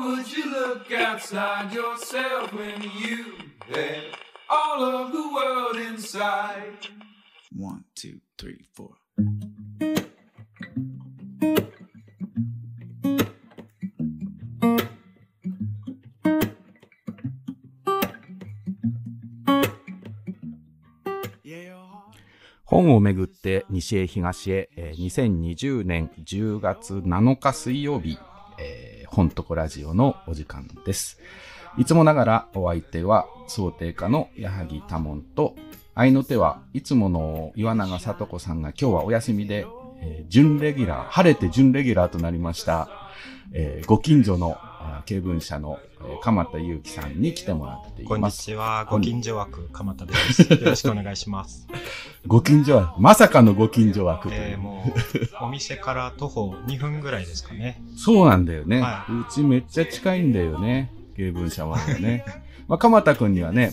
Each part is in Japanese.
Would you look outside yourself when you had all of the world inside? One, two, three, four. 本をめぐって西へ東へ、えー2020年10月7日水曜日、えー本とこラジオのお時間です。いつもながらお相手は想定家の矢作多門と、愛の手はいつもの岩永聡子さんが今日はお休みで、えー準レギュラー、晴れて準レギュラーとなりました、えーご近所のあー経文社の、鎌田祐樹さんに来てもらっていこんにます。ちは、ご近所枠、鎌田です。よろしくお願いします。ご近所枠、まさかのご近所枠という。えー、もう、お店から徒歩2分ぐらいですかね。そうなんだよね。はうちめっちゃ近いんだよね。芸文社はね。まあ、鎌田くんにはね、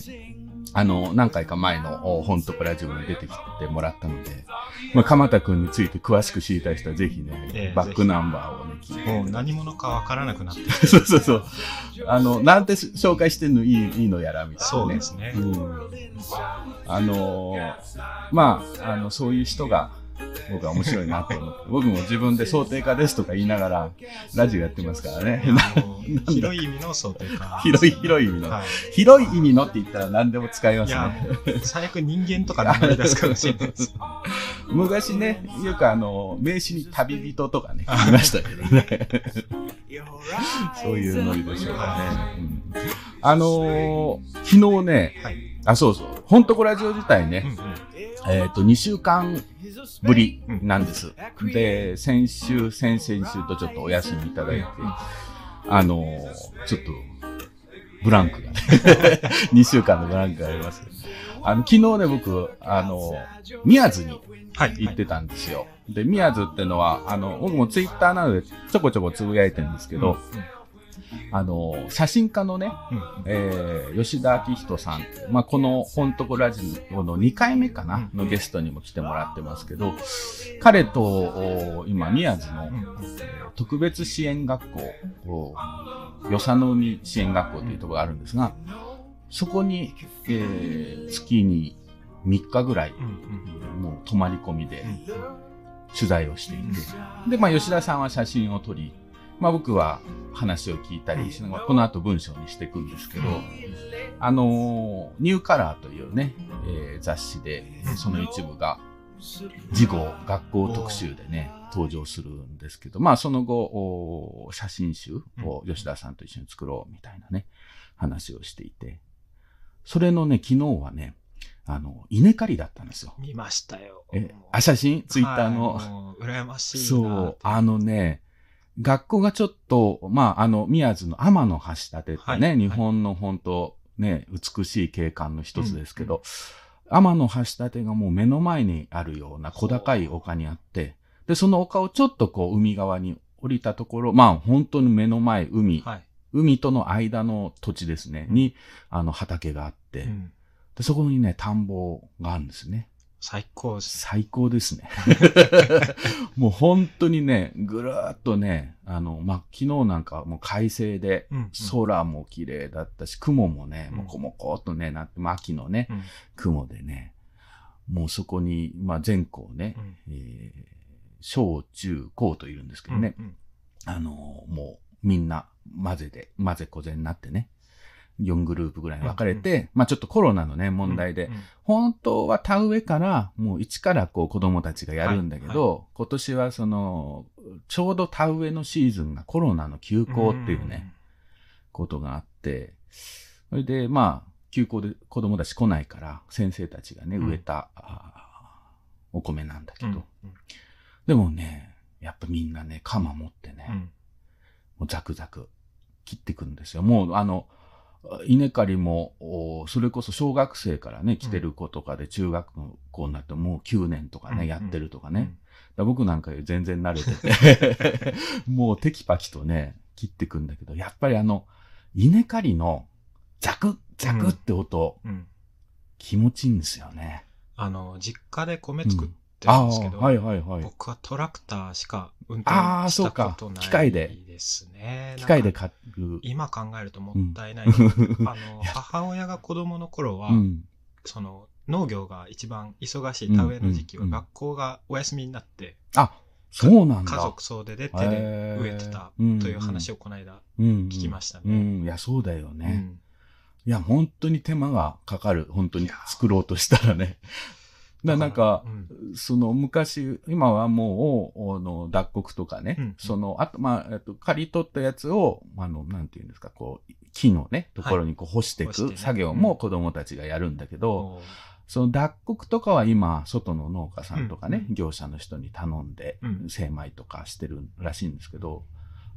あの、何回か前のお本とこラジオに出てきてもらったので、まあ、鎌田くんについて詳しく知りたい人はぜひね、ええバックナンバーをね、聞いて。もう何者かわからなくなってきて。そうそうそう。あの、なんて紹介してんのいいいいのやらみたいなね。そうですねうん。あのーまあ、あの、そういう人が、僕は面白いなと思って、僕も自分で想定家ですとか言いながら、ラジオやってますからね。広い意味の想定か。広い、広い意味の。は広い意味のって言ったら何でも使いまい。いすや、ね。最悪人間とか名前出すかもしれないです。昔ね、よくあの、名詞に旅人とかね、言いましたけどね。そういうノリでしょうかね。うんあのー昨日ね、はい。あ、そうそう、本当こラジオ自体ね、うんうんえっ、と、2週間ぶりなんです。で、先週、先々週とちょっとお休みいただいて、あのーちょっと、ブランクがね、2週間のブランクがあります。あの、昨日ね、僕、あのー宮津にはい。行ってたんですよ。で、宮津ってのは、あの、僕もツイッターなどでちょこちょこつぶやいてるんですけど、あのー写真家のね、えー吉田明人さん。って、まあ、この本とこラジオの2回目かな、うん。のゲストにも来てもらってますけど、彼と、お今、宮津の、特別支援学校、お与謝野海支援学校というところがあるんですが、そこに、えー月に3日ぐらい、もう泊まり込みでうん。取材をしていて、で、まあ、吉田さんは写真を撮り、まあ、僕は話を聞いたりしながら、この後文章にしていくんですけど、あのーニューカラーというね、えー雑誌で、その一部が、事後、学校特集でね、登場するんですけど、まあ、その後、お写真集を吉田さんと一緒に作ろうみたいなね、話をしていて、それのね、昨日はね、あの、稲刈りだったんですよ。見ましたよ。え、あ、写真？ツイッターの、はい羨ましいなそう、あのね、学校がちょっと、まあ、あの、宮津の天の橋立ってね、はい日本の本当ね、美しい景観の一つですけど、天の橋立がもう目の前にあるような小高い丘にあって、で、その丘をちょっとこう、海側に降りたところ、まあ、本当に目の前、海、はい。海との間の土地ですね、に、あの、畑があって、うんで、そこにね、田んぼがあるんですね。最高です。最高ですね。もう本当にね、ぐるーっとね、あの、まあ、昨日なんかもう快晴で、うんうん。空も綺麗だったし、雲もね、うん。もこもこっとね、なって、まあ秋のね、うん。雲でね、もうそこに、まあ、全校ね、うん。えー小中高といるんですけどね、うんうん。あの、もうみんな混ぜで、混ぜこぜになってね、4グループぐらいに分かれて、まあちょっとコロナのね、問題で、うんうん本当は田植えから、もう一からこう子供たちがやるんだけど、今年はその、ちょうど田植えのシーズンがコロナの休校っていうね、ことがあって、それでまあ、休校で子供たち来ないから、先生たちがね、うん。植えた、お米なんだけど、うんうん。でもね、やっぱみんなね、鎌持ってね、うん。もうザクザク切ってくるんですよ。もうあの、稲刈りも、おそれこそ小学生からね、来てる子とかで中学校になってもう9年とかね、うん。やってるとかね。だから僕なんか全然慣れてて、もうテキパキとね、切ってくんだけど、やっぱりあの、稲刈りのザクザクって音、うん。うん。気持ちいいんですよね。あの、実家で米作ってるんですけど、はいはいはい。僕はトラクターしか運転したことない機械でですね。ね。機械で買う。今考えるともったいない。あの、母親が子供の頃は、うん。その、農業が一番忙しい田植えの時期はうんうん学校がお休みになって、あ、そうなんだ。家族総出で手で植えてたうんという話をこの間うん聞きましたうね。ん。いや、そうだよね。うんいや、本当に手間がかかる。本当に作ろうとしたらね。だなんか、うん。その昔、今はもう、あの、脱穀とかね、うんその、あと、まあ、えっと、刈り取ったやつを、あの、なんていうんですか、こう、木のね、ところにこう干していく作業も子供たちがやるんだけど、その脱穀とかは今、外の農家さんとかね、う業者の人に頼んで、うん。精米とかしてるらしいんですけど、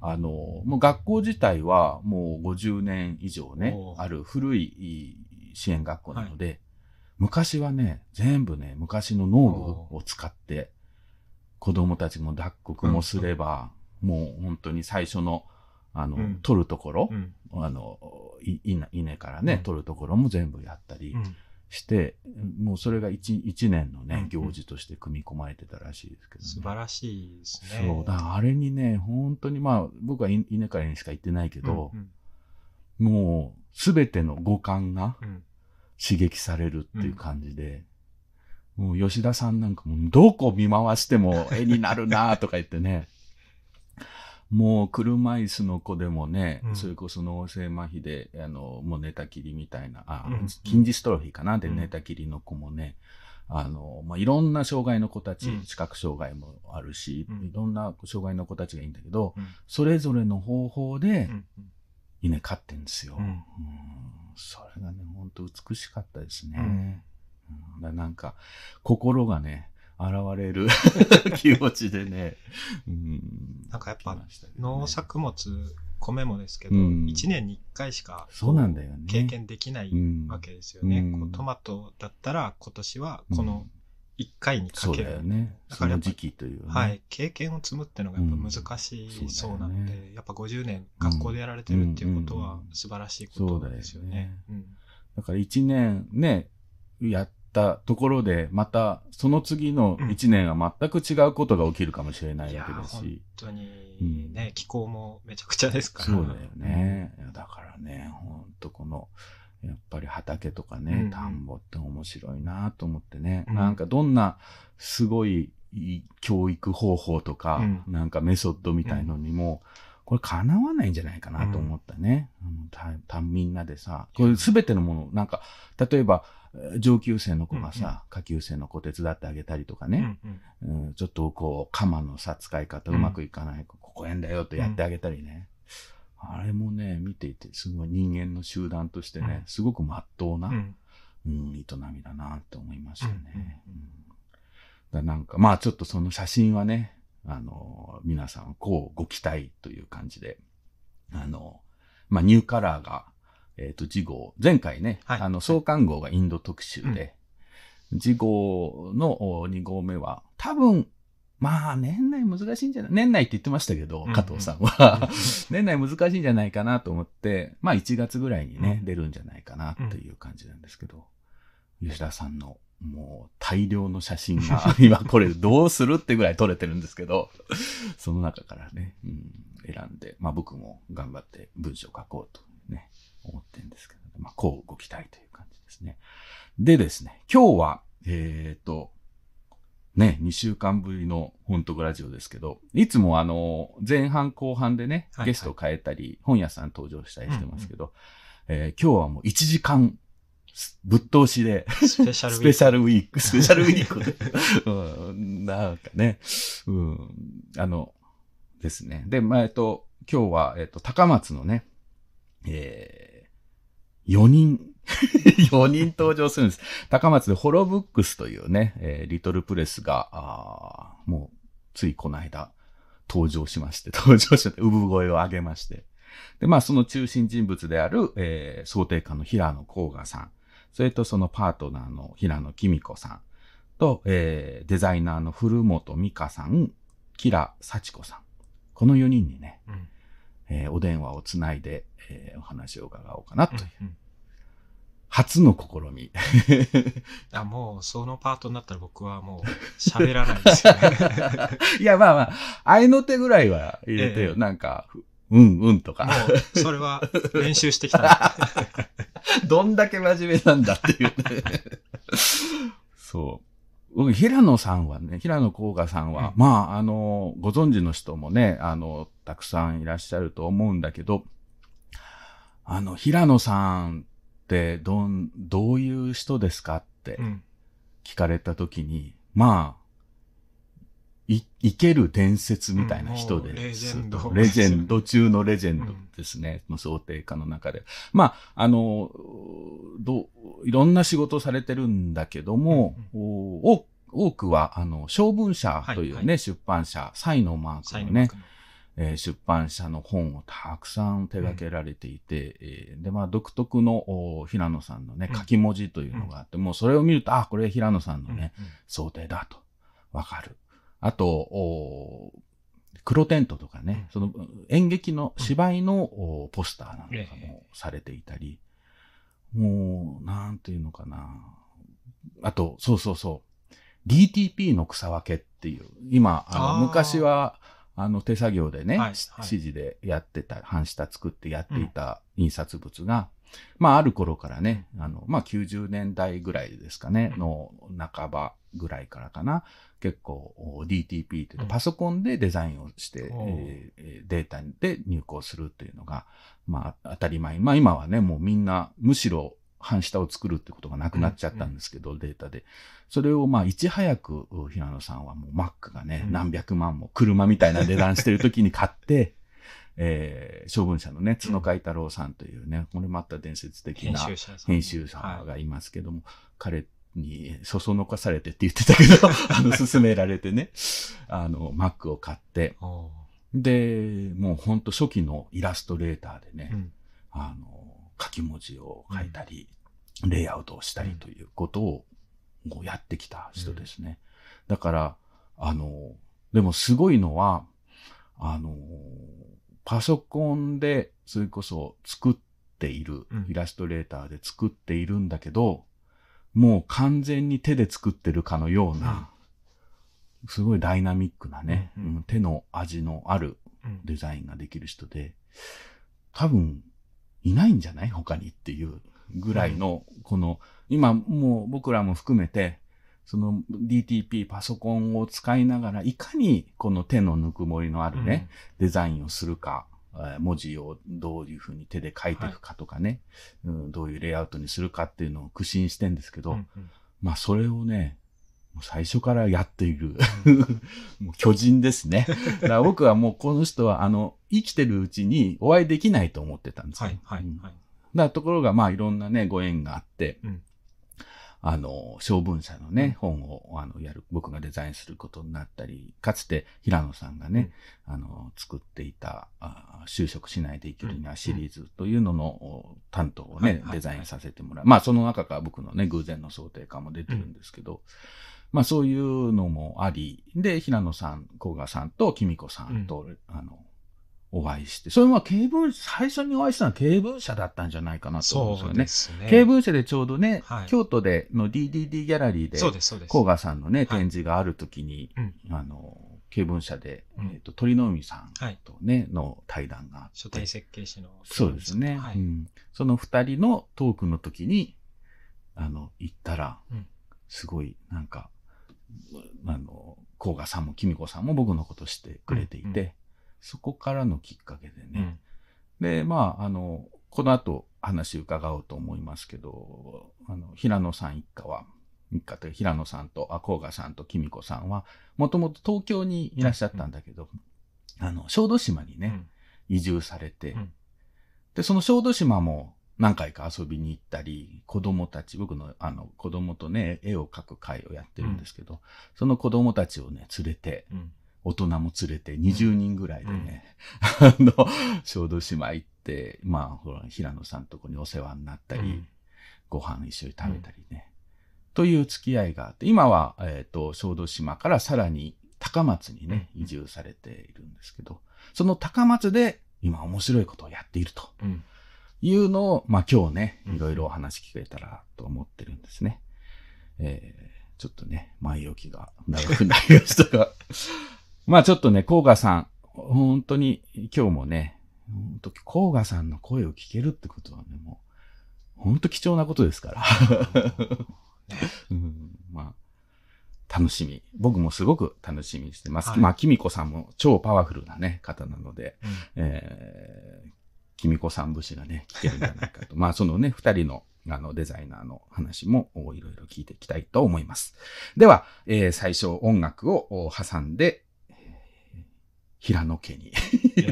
あの、もう学校自体はもう50年以上ねある古い支援学校なので、昔はね、全部ね、昔の農具を使って、子供たちも脱穀もすれば、もう本当に最初の、あの、うん。取るところう、ん。あの、い稲稲からね、うん。取るところも全部やったり、うん。して、もうそれが一一年のね、うん行事として組み込まれてたらしいですけど、ね。素晴らしいですね。そう、だあれにね、本当にまあ、僕はい稲からにしか行ってないけどう、ん。もう、すべての五感がうん刺激されるっていう感じで、もう吉田さんなんかもどこ見回しても絵になるなとか言ってね、もう車椅子の子でもね、うん。それこそ脳性麻痺で、あの、もう寝たきりみたいな、あ、うん筋ジストロフィーかな？でうん。寝たきりの子もね、あの、まあ、いろんな障害の子たち、うん。視覚障害もあるし、うん。いろんな障害の子たちがいいんだけど、うん。それぞれの方法でうん稲飼ってんですよ。うん。うんそれがね、本当美しかったですね。うん。なんか、心がね、現れる 気持ちでね、うん、なんかやっぱね。農作物、米もですけど、うん。1年に1回しかそうなんだよね。経験できないうんわけですよね。うん。こうトマトだったら今年はこの1回にかそうける。だよね。だから時期というね。はい。経験を積むっていうのがやっぱ難しいそうなので、やっぱ50年学校でやられてるっていうことは素晴らしいことですよね。うんだから一年ね、やったところで、またその次の一年は全く違うことが起きるかもしれないわけだ本し。当にうんね、気候もめちゃくちゃですから。そうだよね。だからね、ほんとこの、やっぱり畑とかね、うんうん。田んぼって面白いなと思ってね、うん。なんかどんなすごい教育方法とか、うん。なんかメソッドみたいのにも、これ叶わないんじゃないかなと思ったね。あのたたみんなでさ、これすべてのもの、なんか、例えば、えー上級生の子がさ、下級生の子手伝ってあげたりとかうんね、うん。うんちょっとこう、鎌のさ、使い方うまくいかない、ここへんだよとやってあげたりね。あれもね、見ていて、すごい人間の集団としてね、うん。すごくまっとうな、うん。うん、営みだなって思いましたね。うんうんだなんか、まあちょっとその写真はね、あの、皆さん、こうご期待という感じで、あの、まあニューカラーが、えっ、と、次号、前回ね、はい。あの、創刊号がインド特集で、次号の2号目は、多分、まあ、年内難しいんじゃない？年内って言ってましたけど、うん加藤さんは。年内難しいんじゃないかなと思って、まあ1月ぐらいにね、うん。出るんじゃないかなっていう感じなんですけど、吉田さんのもう大量の写真が、今これどうするってぐらい撮れてるんですけど、その中からね、うん、選んで、まあ僕も頑張って文章を書こうとね、思ってるんですけど、まあこうご期待という感じですね。でですね、今日は、えっ、と、ね、2週間ぶりの本当ラジオですけど、いつもあの、前半後半でね、はいゲスト変えたり、本屋さん登場したりしてますけど、えー今日はもう1時間、ぶっ通しで、スペシャルウィーク。スペシャルウィーク、うん、なんかね、うん、あの、ですね。で、まあ、えっと、今日は、えっと、高松のね、えー、4人、4人登場するんです。高松でホロブックスというね、えーリトルプレスが、もう、ついこの間、登場しまして、登場して、産声を上げまして。で、まあ、その中心人物である、えー、想定家の平野幸賀さん。それとそのパートナーの平野紀美子さんと、えーデザイナーの古本美香さん、キラ幸子さん。この4人にね、うんえーお電話をつないで、えーお話を伺おうかなという、うんうん初の試み。あもうそのパートになったら僕はもう喋らないですよね。いや、まあまあ、合いの手ぐらいは入れてよ。ええなんか、ふうんうんとか。もう、それは練習してきたん どんだけ真面目なんだっていうね。そう。僕、平野さんはね、平野幸賀さんは、うんまあ、あの、ご存知の人もね、あの、たくさんいらっしゃると思うんだけど、あの、平野さんって、どん、どういう人ですかってうん。聞かれたときに、まあ、い、生ける伝説みたいな人でうんレジェンドレジェンド 中のレジェンドですね。の想定家の中で。まあ、あの、どう、いろんな仕事をされてるんだけども、お多くは、あの、小文社というね、はいは出版社、サイのマークのねの。えー出版社の本をたくさん手掛けられていて、えーで、まあ、独特のお平野さんのねう、ん。書き文字というのがあって、もうそれを見ると、あ、これ平野さんのね、想定だと、わかる。あと、お黒テントとかね、その演劇の芝居のおポスターなんかええもされていたり、もう、なんていうのかな。あと、そうそうそう。DTP の草分けっていう、今、あの昔は、あの手作業でね、はいしはい。指示でやってた、半下作ってやっていた印刷物が、まあある頃からね、あの、まあ90年代ぐらいですかね、うん。の半ばぐらいからかな、結構お DTP っていうとうん。パソコンでデザインをして、おう。えーえーデータで入稿するっていうのが、まあ当たり前。まあ今はね、もうみんなむしろ半下を作るってことがなくなっちゃったんですけど、データで。それをまあいち早く平野さんはもう Mac がね、うん。何百万も車みたいな値段してる時に買って、えー、小文社のね、角海太郎さんというね、これまた伝説的編な。編集者はいがいますけども、彼にそそのかされてって言ってたけど、あの、勧められてね、あの、Mac を買って、おで、もうほんと初期のイラストレーターでね、ーうん。あの、書き文字を書いたり、レイアウトをしたりということを、やってきた人ですね。だから、あの、でもすごいのは、あの、パソコンで、それこそ作っているうん、イラストレーターで作っているんだけど、もう完全に手で作ってるかのような、すごいダイナミックなね、うん手の味のあるうん。デザインができる人で、多分いないんじゃない？他にっていうぐらいの、この、今もう僕らも含めて、その DTP パソコンを使いながら、いかにこの手のぬくもりのあるね、デザインをするか、えー文字をどういうふうに手で書いていくかとかね、うん、どういうレイアウトにするかっていうのを苦心してんですけど、うんうん。まあそれをね、もう最初からやっている、もう巨人ですね。だから僕はもうこの人はあの、生きてるうちにお会いできないと思ってたんですよ。はいはいうんだはい。からところがまあいろんなね、ご縁があって、うんあの、小文社のね、本をあのやる、僕がデザインすることになったり、かつて平野さんがね、あの、作っていた、あ就職しないで生きるにはシリーズというののお担当をね、デザインさせてもらう。まあその中から僕のね、偶然の想定感も出てるんですけど、まあそういうのもあり、で、平野さん、甲賀さんと君子さんと、あの、お会いして、それは経文、最初にお会いしたのは経文社だったんじゃないかなと思うんですよね。ね。経文社でちょうどね、はい京都での DDD ギャラリーで、そうです、そうです。甲賀さんのね、はい展示があるときに、うんあの、経文社で、うんえっ、と、鳥の海さんはい。とね、の対談があって。書体設計士の。そうですね。はい。うん。その二人のトークの時に、あの、行ったら、うんすごい、なんか、あの、甲賀さんも君子さんも僕のことしてくれていて、うんうん。そこからのきっかけでね、うん。で、まあ、あの、この後話伺おうと思いますけど、あの、平野さん一家は、一家という平野さんと、あ、甲賀さんと君子さんは、もともと東京にいらっしゃったんだけど、あの、小豆島にね、うん。移住されて、うん。で、その小豆島も何回か遊びに行ったり、子供たち、僕のあの子供とね、絵を描く会をやってるんですけど、その子供たちをね、連れて、うん。大人も連れて20人ぐらいでね、あの、小豆島行って、まあ、ほら、平野さんとこにお世話になったり、うん。ご飯一緒に食べたりね、という付き合いがあって、今は、えっ、と、小豆島からさらに高松にね、うん。移住されているんですけど、その高松で今面白いことをやっていると。うんいうのを、まあ今日ね、うんいろいろお話聞けたらと思ってるんですね。えー、ちょっとね、前置きが長くなりましたが、まあちょっとね、甲賀さん、本当に今日もね、本当、甲賀さんの声を聞けるってことはね、もう、本当貴重なことですから。うん、まあ、楽しみ。僕もすごく楽しみにしてます。はいまあ、きみこさんも超パワフルなね、方なので、うんえー、きみこさん節がね、聞けるんじゃないかと。まあ、そのね、二人の、あの、デザイナーの話もおいろいろ聞いていきたいと思います。では、えー最初音楽をお挟んで、えー平野家に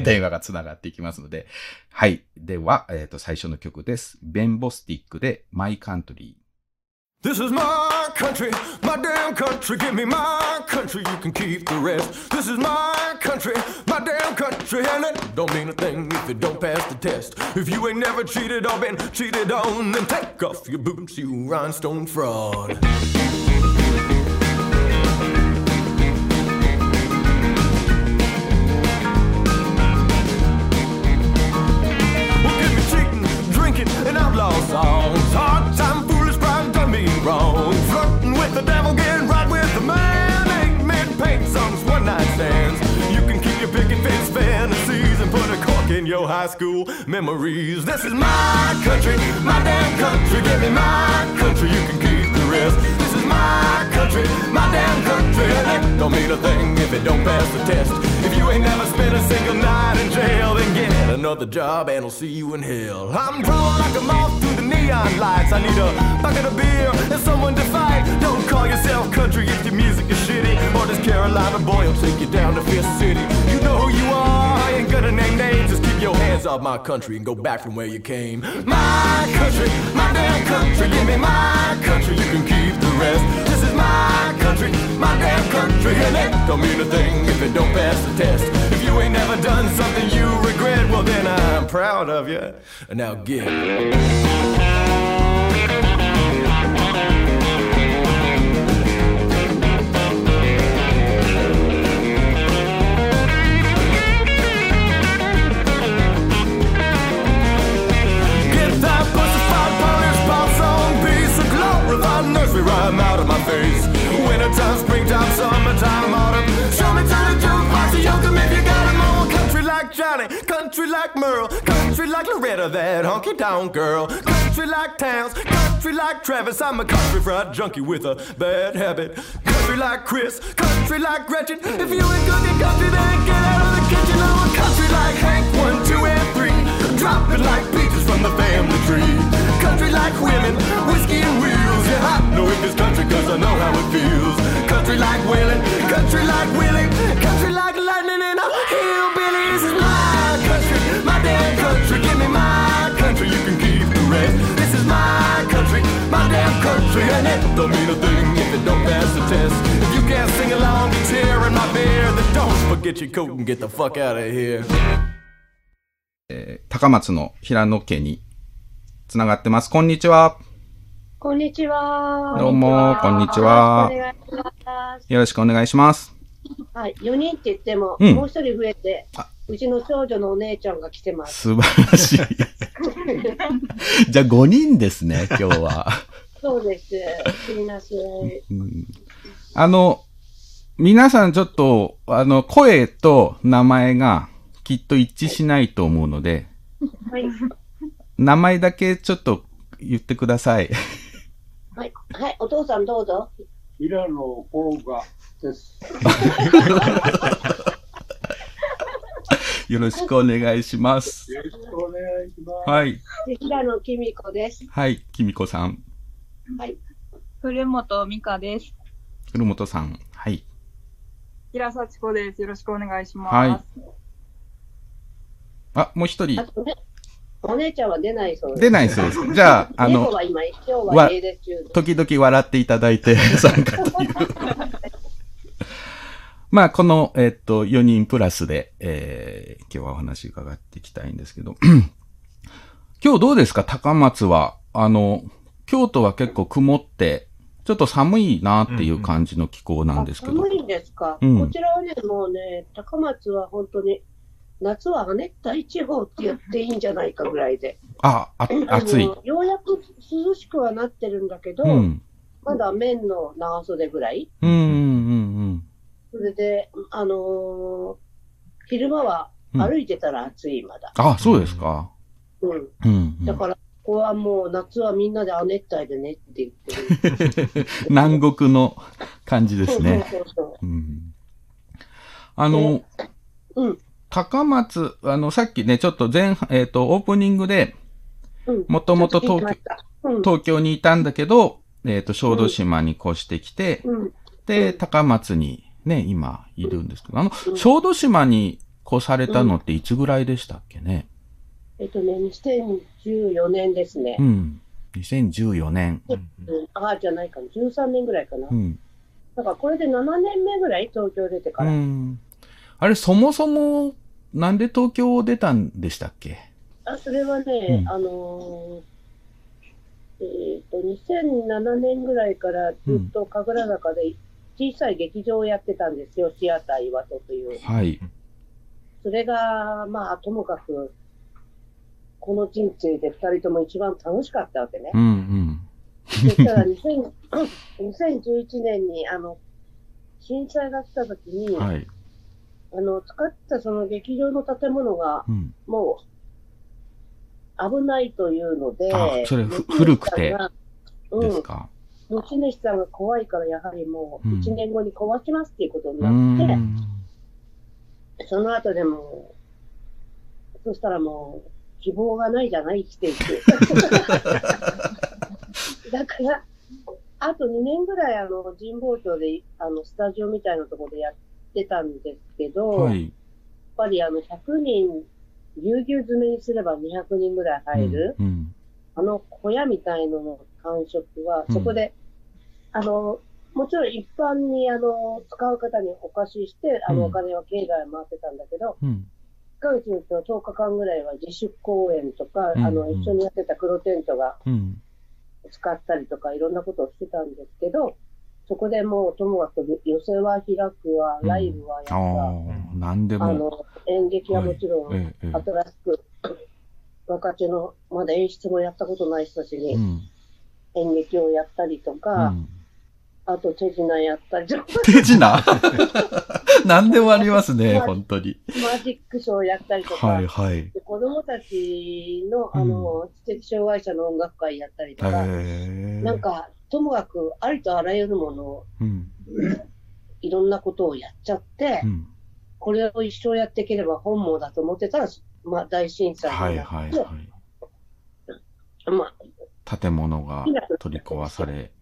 電話がつながっていきますので、はい。では、えっ、と、最初の曲です。ベンボスティックで、マイカントリー。This is my country, my damn country. Give me my country, you can keep the rest. This is my country, my damn country, and it don't mean a thing if you don't pass the test. If you ain't never cheated or been cheated on, then take off your boots, you rhinestone fraud. Your high school memories. This is my country, my damn country. Give me my country, you can keep the rest. This is my country, my damn country. It don't mean a thing if it don't pass the test. If you ain't never spent a single night in jail, then get another job and I'll see you in hell. I'm drawn like a moth through the neon lights. I need a bucket of beer and someone to fight. Don't call yourself country if your music is shitty. Or this Carolina boy will take you down to Fifth City. You know who you are, I ain't gonna name names. Your hands off my country and go back from where you came. My country, my damn country. Give me my country, you can keep the rest. This is my country, my damn country. And it don't mean a thing if it don't pass the test. If you ain't never done something you regret, well then I'm proud of you. And now. Get rhyme out of my face. Wintertime, springtime, summertime, autumn. Show me to the jukebox and yoke 'em if you got 'em all. Country like Johnny, country like Merle, country like Loretta, that honky down girl. Country like Towns, country like Travis. I'm a country fried junkie with a bad habit. Country like Chris, country like Gretchen. If you ain't cooking country, then get out of the kitchen. I'm a country like Hank, one, two, and three. Dropping like peaches from the family tree. Country like women, whiskey and wheels. Yeah, I know it is country cause I know how it feels. Country like Waylon, country like Willie. Country like lightning in a hillbilly. This is my country, my damn country. Give me my country, you can keep the rest. This is my country, my damn country. And it don't mean a thing if it don't pass the test. If you can't sing along to tearing my beer, then don't forget your coat and get the fuck out of here. えー高松の平野家につながってます。こんにちは。こんにちは。どうもこんにちはよろしくお願いします。はい、4人って言っても、うんもう一人増えてあ、うちの長女のお姉ちゃんが来てます。素晴らしい。じゃあ5人ですね、今日は。そうです。すみませんあの、皆さんちょっと、あの、声と名前がきっと一致しないと思うので、はい。名前だけちょっと言ってください。はい。はい。お父さんどうぞ。平野甲賀です。よろしくお願いします。よろしくお願いします。はい。で平野きみ子です。はい、きみこさん。はい。古本美香です。古本さん。はい。平幸子です。よろしくお願いします。はいあ、もう一人あ。とね、お姉ちゃんは出ないそうです。出ないそうです。じゃあ、あの。時々笑っていただいて参加という。まあ、この、えっと、4人プラスで、えー、今日はお話伺っていきたいんですけど。今日どうですか？高松は。あの、京都は結構曇って、ちょっと寒いなっていう感じの気候なんですけど。あ寒いんですか、うんこちらはね、もうね、高松は本当に、夏は亜熱帯地方って言っていいんじゃないかぐらいで。あ、あ、暑い。ようやく涼しくはなってるんだけど、うん。まだ綿の長袖ぐらい。うん、うん、うん、それで、あのー昼間はうん歩いてたら暑い、まだ。あ、そうですか。うん。うん、うんだから、ここはもう夏はみんなで亜熱帯でねって言ってる。南国の感じですね。そうそうそううん、あの、うん高松、あの、さっきね、ちょっと前半、えっ、と、オープニングで。もともと東京。東京にいたんだけど、えっ、と、小豆島に越してきて、うん。で、高松にね、今いるんですけど、あの、小豆島に越されたのっていつぐらいでしたっけね？えっとね、2014年ですねう。ん。2014年。うん。ああ、じゃないかな。13年ぐらいかなう。ん。だからこれで7年目ぐらい東京出てかうら。ん。あれ、そもそも、なんで東京を出たんでしたっけ？あそれはね、うんあのーえっ、と、2007年ぐらいからずっと神楽坂で小さい劇場をやってたんですよ、シアター岩戸という。はい。それが、まあ、ともかく、この人生で二人とも一番楽しかったわけねう。んうん。そしたら2000 2011年に、あの、震災が来た時に、はい。あの、使ったその劇場の建物が、うん。もう、危ないというので、あそれふ古くてうん。ですか？持ち主さんが怖いから、やはりもう、うん1年後に壊しますっていうことにうなって、ん。その後でも、そしたらもう、希望がないじゃない、生きていく。だから、あと2年ぐらい、あの、神保町で、あの、スタジオみたいなところでやってたんですけど、やっはい。ぱりあの、100人、ぎゅうぎゅう詰めにすれば200人ぐらい入る、うん。あの小屋みたいのの感触は、うんそこで、あの、もちろん一般にあの使う方にお貸しして、あうんのお金は経済を回ってたんだけど、うん。1ヶ月に1 10日間ぐらいは自主公演とか、うんあの一緒にやってた黒テントがうん。使ったりとか、いろんなことをしてたんですけど、そこでもうともかく寄せは開くわ、ライブはやった、ああ、なんでも。あの演劇はもちろん新しく、若手のまだ演出もやったことない人たちに、うん。演劇をやったりとうか、ん。あと手品やったりとか、手品？何でもありますね、本当に。マジックショーやったりとか、はいはい。で子供たちのあの、知的障害者の音楽会やったりとへか、え。なん、か、ともかくありとあらゆるものを、うん。いろんなことをやっちゃって、うん。これを一生やっていければ本望だと思ってたら、まあ大震災はいになって、はいはい。まあ、建物が取り壊され。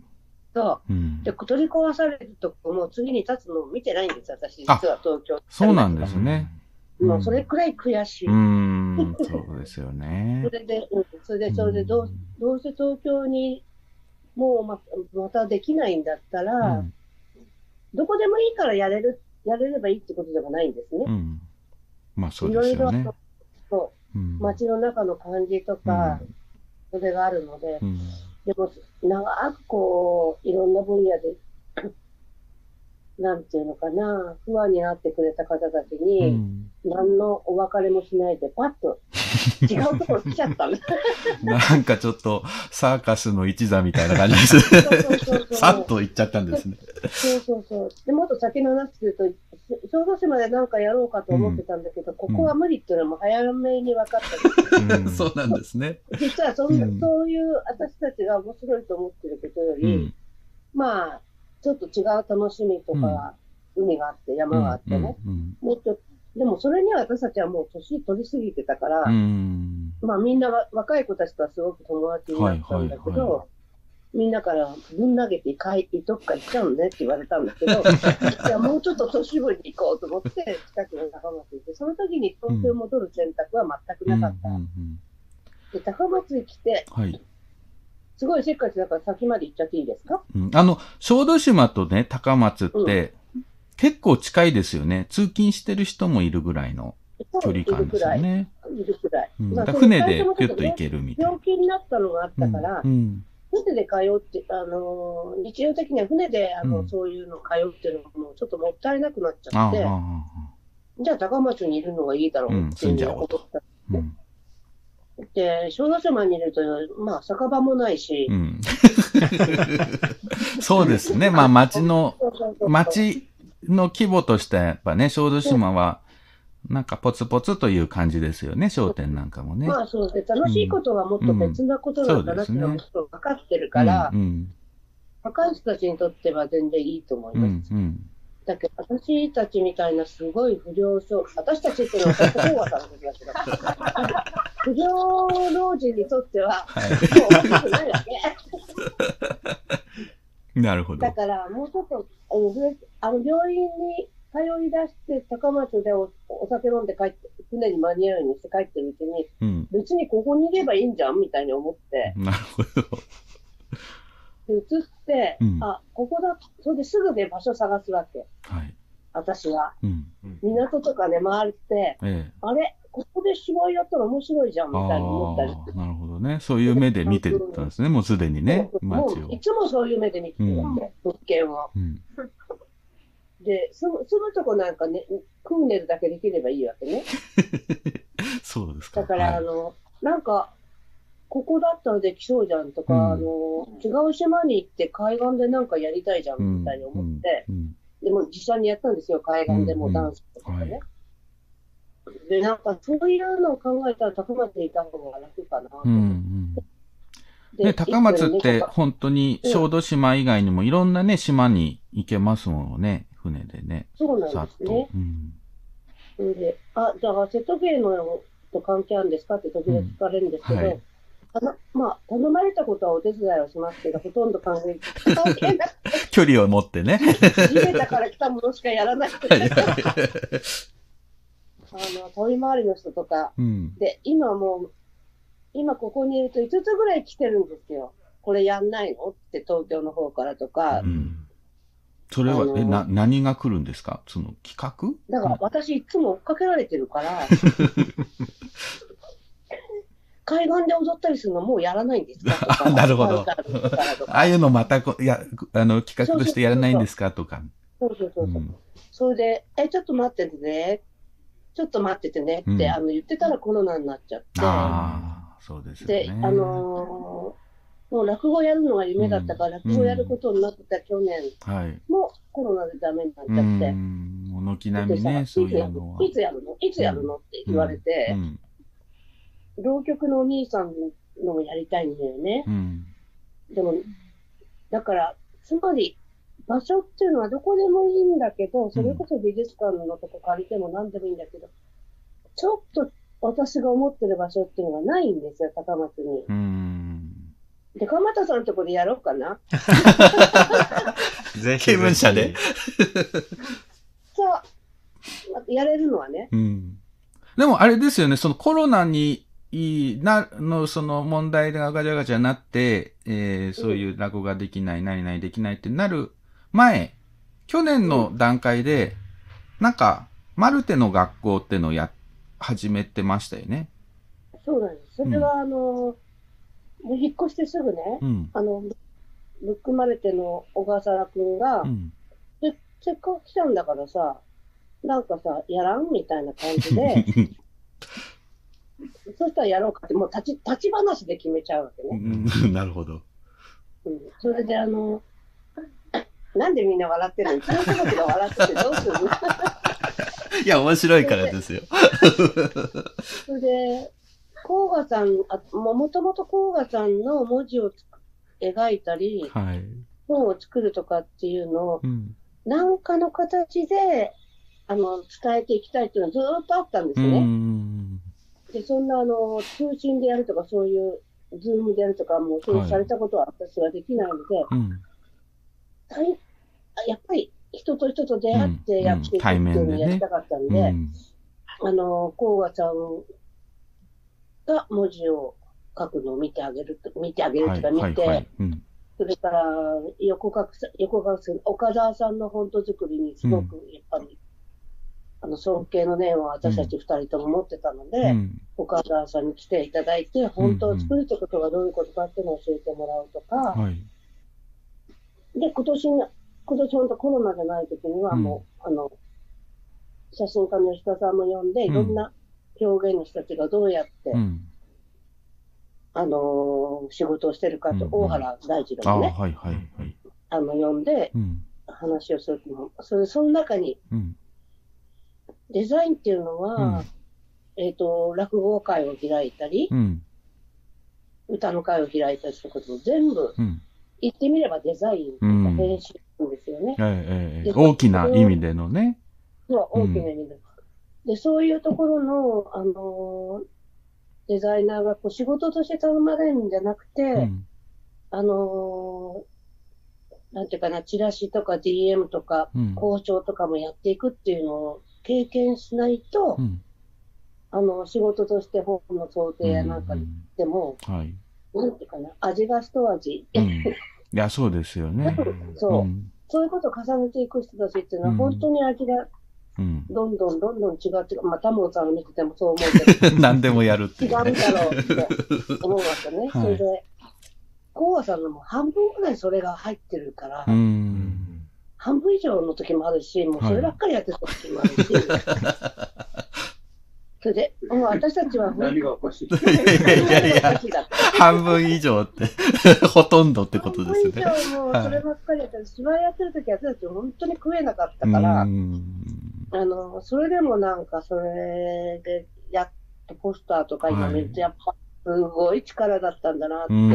そう。うんで、取り壊されるとこもう次に立つのを見てないんです、私、実あは東京。そうなんですね。もうそれくらい悔しい。うーん、そうですよねそ。れで、うん、それで、それでどう、どうせ東京にもうままたできないんだったら、うんどこでもいいからやれる、やれればいいってことでもないんですね。うん。まあそういろいろですよね。そううん街の中の感じとか、それがあるので、うんでも、長くこう、いろんな分野で、なんていうのかな、不安になってくれた方たちうに、ん何のお別れもしないで、パッと違うところ来ちゃったんだ。なんかちょっとサーカスの一座みたいな感じです。さっと行っちゃったんですね。そうそうそう。で、もっと先の話すると、小豆島でなんかやろうかと思ってたんだけど、ここは無理っていうのも早めに分かったんです。そうなんですね。実はそんな、うんそういう私たちが面白いと思ってることようり、ん。まあ、ちょっと違う楽しみとか、海があって山があってね、うんもっと、でもそれには私たちはもう年取りすぎてたから、うん。まあみんなわ若い子たちとはすごく友達になったんだけど、はいはいはみんなからぶん投げて帰ってどっか行っちゃうねって言われたんだけど、いやもうちょっと都市部に行こうと思って、近くの高松に行って、その時に東京に戻る選択は全くなかった。うんうんで、高松に来て、はい。すごいせっかちだから先まで行っちゃっていいですか？うんあの、小豆島とね、高松って、結構近いですよね。通勤してる人もいるぐらいの距離感ですよね。いるくらい。うん、船でピュッと行けるみたいな病。気になったのがあったから、うん船で通って、あのー日常的には船で、あの、うんそういうの通ってるのもちょっともったいなくなっちゃって、じゃあ高松にいるのがいいだろうっていううん住んじゃおうんで、小豆島にいると、まあ、酒場もないし、うん。そうですね。まあ町の、町の規模としてはやっぱね、小豆島は、なんかポツポツという感じですよね、商店なんかもね。まあそうですね。楽しいことはもっと別なことなんだなっていうのはもっと分かってるから、うんうん若い人たちにとっては全然いいと思いうんます。うんだけど、私たちみたいなすごい不良症、私たちっていうのは私と大和さんのことだけど、不良老人にとっては、はいもう悪くないわけ。なるほどだ。から、もうちょっと、あの病院に通い出して、高松でおお酒飲んで帰って、船に間に合うようにして帰ってるうちに、うん。別にここにいればいいんじゃんみたいに思って、なるほど。で移って、うんあ、ここだ、それですぐね、場所探すわけ。はい。私は。うん。港とかね、回って、ええ。あれここで芝居やったら面白いじゃんみたいに思ったり。なるほどね。そういう目で見てたんですね、もうすでにね、も街を。ういつもそういう目で見てるわけ、物件を。うん。で、住む住むとこなんかね、クーネルだけできればいいわけね。そうですか。だから、はいあの、なんか、ここだったらできそうじゃんとか、うんあの、違う島に行って海岸でなんかやりたいじゃんみたいに思って、うんでも実際にやったんですよ、海岸でもダンスとかね。うんはで、なんかそういうのを考えたら高松にいた方が楽かなとうんう。ん。でね、高松って本当に小豆島以外にもいろんなね、島に行けますもんね、船でね。そうなんですね。。うん。それで、あ、じゃあ、瀬戸芸のと関係あるんですか？って時々聞かれるんですけど、うんはいあのまあ、頼まれたことはお手伝いはしますけど、ほとんど関係関係なくて、距離を持ってね。地べたから来たものしかやらなくて、あの、飛び回りの人とか、うん。で、今もう、今ここにいると5つぐらい来てるんですよ。これやんないの？って東京の方からとか、うん。それは、あのーえ、な、何が来るんですか？その企画？だから私いつも追っかけられてるから、海岸で踊ったりするのもうやらないんですか？なるほどああいうのまたこ、いや、あの、企画としてやらないんですか？とか。そうそうそうそう。うんそれで、え、ちょっと待っててね。ちょっと待っててねって、うんあの言ってたらコロナになっちゃって。ああ、そうですよで、ね。あのーもう落語やるのが夢だったから、うん落語やることになってた去年はい。もコロナでダメになっちうゃって。う軒並みでね、さそういうのは。いつやるの？いつやるの？って言われて、うん。浪曲のお兄さんのもやりたいんだよね。うん。でも、だから、つまり、場所っていうのはどこでもいいんだけど、それこそ美術館のとこ借りても何でもいいんだけど、ちょっと私が思ってる場所っていうのがないんですよ、高松に。うん。で、鎌田さんのとこでやろうかな。ぜひ。気分車で。さあ、やれるのはね。うん。でもあれですよね、そのコロナに、いな、の、その問題がガチャガチャなって、えー、そういう落語ができない、何々できないってなる前、去年の段階で、なんか、マルテの学校ってのをや、始めてましたよね。そうなんです。それは、あの、もう引っ越してすぐね、うん。あの、ブックマルテの小笠原くんが、うん。でせっかく来たんだからさ、なんかさ、やらんみたいな感じで、そしたらやろうかって、もう立ち、立ち話で決めちゃうわけね。うん なるほど。うん、それであの、なんでみんな笑ってるの？うちの人たちが笑っててどうするの？いや、面白いからですよ。それで、甲賀さん、あもともと甲賀さんの文字を描いたり、はい。本を作るとかっていうのを、うん。なんかの形で、あの、伝えていきたいっていうのはずーっとあったんですね。ん。で、そんなあの、通信でやるとか、そういう、ズームでやるとか、もうそうはいされたことは私はできないので、うん。大やっぱり人と人と出会ってやっていくっていうのをやりたかったんうで、ん。あの、甲賀さんが文字を書くのを見てあげると、見てあげるはい、とか見て、はい、はい。うん。それから横書くさ、横書くす岡澤さんのフォント作りにすごくやっぱり、あの尊敬の念を私たち二人とも持ってたので、うん。岡澤さんに来ていただいて、本当を作るってことがどういうことかっていうのを教えてもらうとか、はい。で、今年に、今年本当コロナじゃない時にはもう、あの、写真家の吉田さんも呼んで、いろんな表現の人たちがどうやって、うん。あのー仕事をしてるかと、うんうん大原大二郎もね、はい、はい、はい。あの、呼んでうん。話をするのも、それ、その中に、うん。デザインっていうのは、うんえっ、と、落語会を開いたり、うん。歌の会を開いたりすることも全部、うん。言ってみればデザインとかうん編集ですよね。ええええで大きな意味でのね。そう、大きな意味で。で、そういうところの、あのーデザイナーがこう仕事として頼まれるんじゃなくて、うん。あのーなんていうかな、チラシとか DM とか、うん。交渉とかもやっていくっていうのを経験しないと、うん。あの、仕事として本の想定やなんかうんでも、はい。なんていうかな、味が一味。うん。いや、そうですよね。そう、ん。そういうことを重ねていく人たちっていうのは、うん本当に味がうん。どんどんどんどん違ってくる。まあ、タモさんを見ててもそう思うけど、何でもやるって違いううんね。だろうって思うわけね。はいそれで、コウアさんのも半分ぐらいそれが入ってるから、うん。半分以上の時もあるし、もうそればっかりやってた時もあるし、それで、もう私たちは本当に何がおかしい？いやいやいや半分以上って、ほとんどってことですね。半分以上もうそればっかりやったら、芝居やってる時私たち本当に食えなかったから、うんあの、それでもなんかそれでやっとポスターとか今見ると、やっぱすごい力だったんだなって思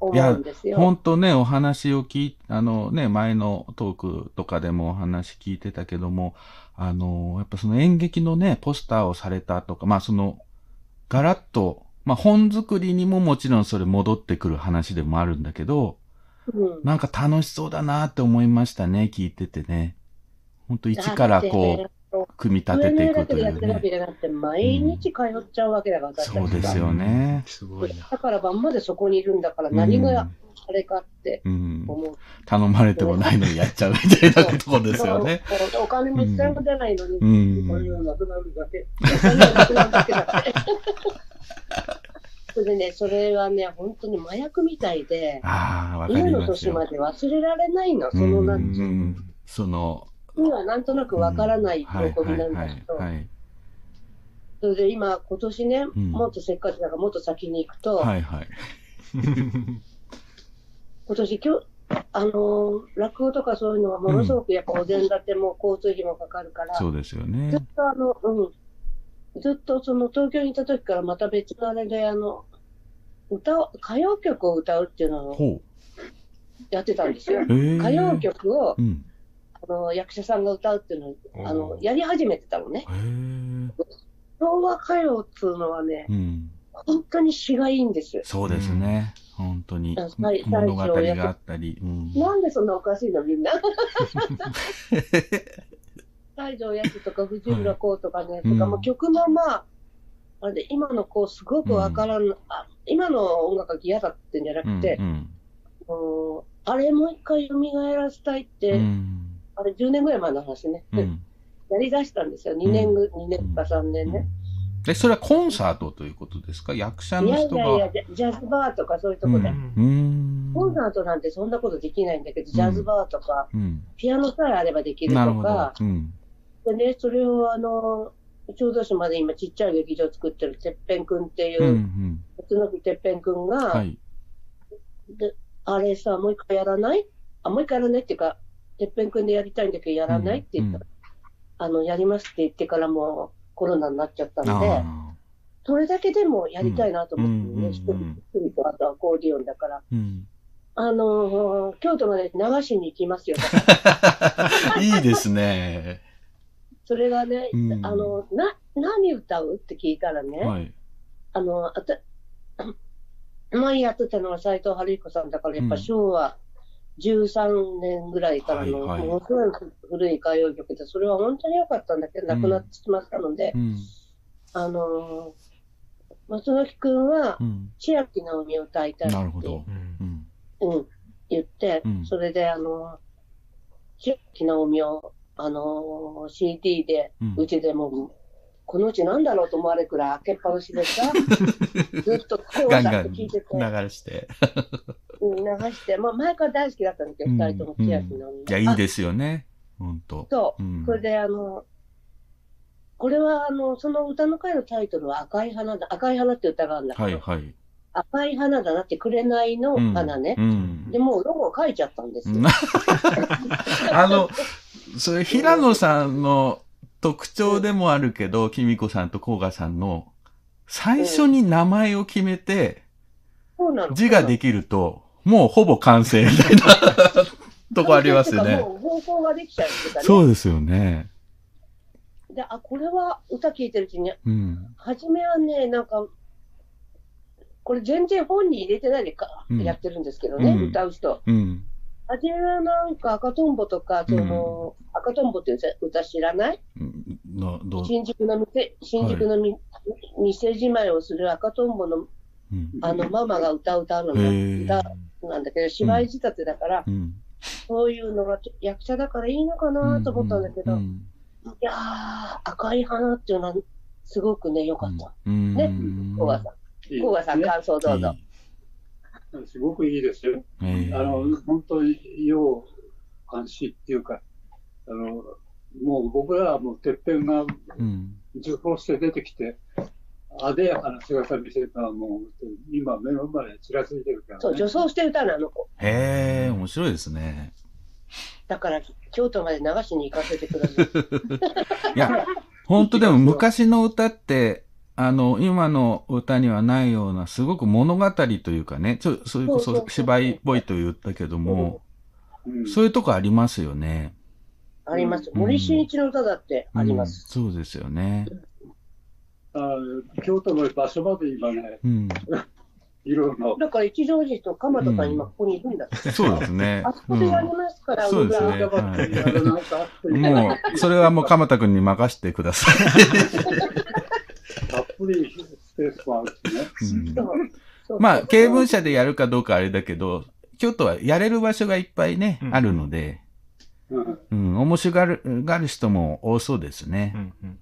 うんですよ。本当ね、お話を聞い、あのね、前のトークとかでもお話聞いてたけども、あの、やっぱその演劇のね、ポスターをされたとか、まあその、ガラッと、まあ本作りにももちろんそれ戻ってくる話でもあるんだけど、うんなんか楽しそうだなって思いましたね、聞いててね。本当一からこう、う、組み立てていくというね。毎日通っちゃうわけだから、そうですよね。すごいな。だから晩までそこにいるんだから、何があれかってうん。思う。頼まれてもないのにやっちゃうみたいなところですよね。お金も一銭も出ないのに、うんこれがなくなるだけ？お金がなくなるだけだって。それでね、それはね、本当に麻薬みたいで、ああ、わか今りますよ。の年まで忘れられないの、そのなんていうう。んその、今はなんとなくわからない喜びなんだけど、それで今、今年ね、ん。もっとせっかくだからもっと先に行くと、はいはい。今 年今日、あのー落語とかそういうのはものすごくやっぱお膳立ても交通費もかかるから、そうですよずっね。とあの、うん、ずっとその東京にいた時からまた別のあれで、あの、歌を、歌謡曲を歌うっていうのをほやってたんですよ。歌謡曲を、うん。あの、役者さんが歌うっていうのを、あの、やり始めてたのね。昭和歌謡っていうのはね、うん。本当に詩がいいんですよ。そうですね。本当に。物語があったり。うん。なんでそんなおかしいのみんな。西条康とか藤村光とかね、うんとかもう曲もまあ、あれで今の子すごくわからん、あ、今の音楽が嫌だってんじゃなうんくて、うんうんあれもう一回蘇らせたいって、うんあれ10年ぐらい前の話ね、うんやり出したんですよ。2年ぐ、2年か3年ね。え、それはコンサートということですか？役者いやいの人が。やいや、ジャジャズバーとかそういうとこで。うんうん。コンサートなんてそんなことできないんだけど、ジャズバーとか、うん。ピアノさえあればできるとか。、うん。でね、それをあの、小豆島で今ちっちゃい劇場作ってるてっぺんくんっていうう、ん別のてっぺんくんうん。が、はい。で、あれさ、もう一回やらない？あ、もう一回やらない？っていうか、てっぺんくんでやりたいんだけど、やらないって言ったら、あの、やりますって言ってからもうコロナになっちゃったので、あそれだけでもやりたいなと思ってうんね、一、人一人とあとアコーディオンだから。あのー京都まで流しに行きますよ。いいですね。それがね、うんあの、な、何歌うって聞いたらね、はい。あの、あた、前やってたのは斎藤春彦さんだから、やっぱうん昭和13年ぐらいからの、ものすごい古い歌謡曲で、それは本当に良かったんだけど、亡くなってしまったので、うん。あのー松崎くんはう、ん。千秋直美を歌いたいって。うんうん。うん、言って、うんそれで、あのー、千秋直美を、あのー CD で、うんうちでも、このうちなんだろうと思われるくらい開けっぱなしでさ、ずっとこうだガンガンって聞いてて、流して。うん流して、まあ前から大好きだったんだけど、うん二、人とも千秋直美。いや、いいあですよね。本当。そう。うんそれで、あの、これは、あの、その歌の会のタイトルは赤い花だ。赤い花って歌があるんだけど、はいはい。赤い花だなって、紅のうん花ね。うんで、。もうロゴを書いちゃったんですよ。あの、それ、平野さんの特徴でもあるけど、きみこさんとこうがさんの、最初に名前を決めて。字ができると、もうほぼ完成みたいな とこありますよね。もう方向ができちゃうっていうかね。そうですよね。で、あ、これは歌聞いてるうちに、うん。初めはね、なんか、これ全然本に入れてないでか、うんやってるんですけどね、うん歌う人。うん。初めはなんか赤とんぼとか、その、赤とんぼっていう歌知らない？うんのどう？新宿の店、新宿のみ、店じまいをする赤とんぼのうん。あのママが歌う歌うの歌なんだけど、芝居仕立てだから、うん。そういうのが役者だからいいのかなと思ったんだけど、いうん。やー、赤い花っていうのはすごくね、良かった。うん。ねうん小川さん。いい小川さん、感想どうぞ。すごくいいですよ。ええあの、本当に、よう、安心っていうか、あの、もう僕らはもう、てっぺんがうん。受講して出てきて、あでやかな姿見せたのはもう、今目の前でちらついてるから、そう、ね。女装して歌なの子。へえ、面白いですね。だから、京都まで流しに行かせてください。いや、本当でも昔の歌って、あの、今の歌にはないような、すごく物語というかね、ちょ、それこそ芝居っぽいと言ったけども、うんそういうとこありますよね。あります。うん森進一の歌だってあります。うんそうですよね。あ京都の場所まで今ね、うん。いろいろだから一条寺と鎌田さん今ここにいるんだって。そうですねあ。そこでやりますから、そうですねはいもう、それはもう鎌田くんに任せてくださ たっぷりスペースもあるしね。い。うんまあ、経文社でやるかどうかあれだけど、京都はやれる場所がいっぱいね、うんあるので、うんうん、面白がるがる人も多そうですねう。んうん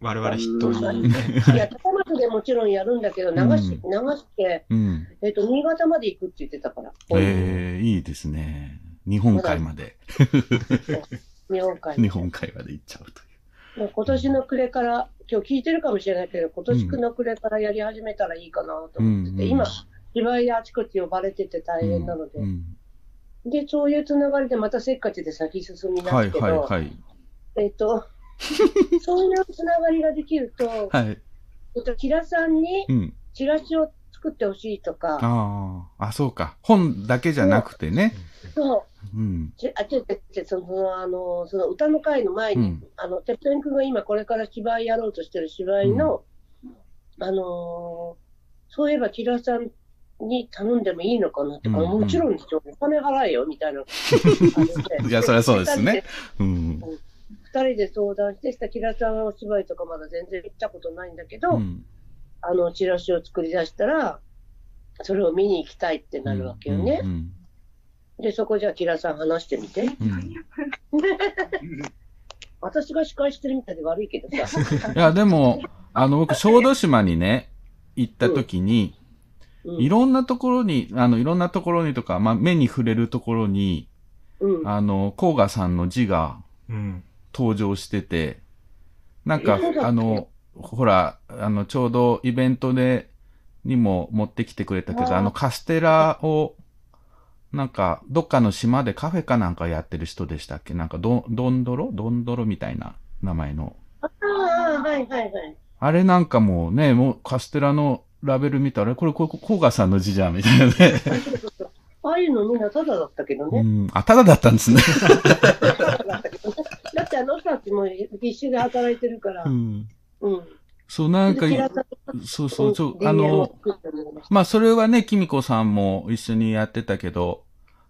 我々筆頭にね。いや、高松でもちろんやるんだけど、流し、流して、うん。えっ、と、新潟まで行くって言ってたから。ええいいですね。日本海まで、日本海。日本海まで行っちゃうという。もう今年の暮れから、今日聞いてるかもしれないけど、今年の暮れからやり始めたらいいかなと思ってて、うん今、芝居であちこち呼ばれてて大変なので、うんで、そういうつながりでまたせっかちで先進みなはいすけど、はいはい。えっ、と、そういうつながりができると、はい。えっと、キラさんにうん。チラシを作ってほしいとか、ああ、あ、そうか。本だけじゃなくてね。そう、うん。ちあ、ちょっと、その、あの、その歌の会の前に、うんあの、てっぺんくんが今これから芝居やろうとしてる芝居の、あのーそういえばキラさんに頼んでもいいのかなとか、うんもちろんですよ、お金払えよ、みたいな。いや、そりゃそうですね。うん。二人で相談して、したキラさんのお芝居とかまだ全然行ったことないんだけど、うん。あの、チラシを作り出したら、それを見に行きたいってなるわけよね。うん。で、そこじゃあキラさん話してみて。うん。私が司会してるみたいで悪いけどさ。いや、でも、あの、僕、小豆島にね、行った時に、うんいろんなところに、あの、いろんなところにとか、まあ、目に触れるところに、うん。あの、甲賀さんの字がうん。登場してて、なんかあの、ほら、あの、ちょうどイベントで、にも持ってきてくれたけど、あの、カステラを、なんか、どっかの島でカフェかなんかやってる人でしたっけ？なんか、ど、どんどろ？どんどろみたいな名前の。ああ、はいはいはい。あれなんかもうね、もうカステラのラベル見たら、これ、これ、甲賀さんの字じゃん、みたいなね。ああいうのみんなタダだったけどね。うん。あ、ただだったんですね。だってあの人たちも必死で働いてるからう。ん。うん。そう、なんかそうそう、そう、うん。あの、まあ、それはね、きみこさんも一緒にやってたけど、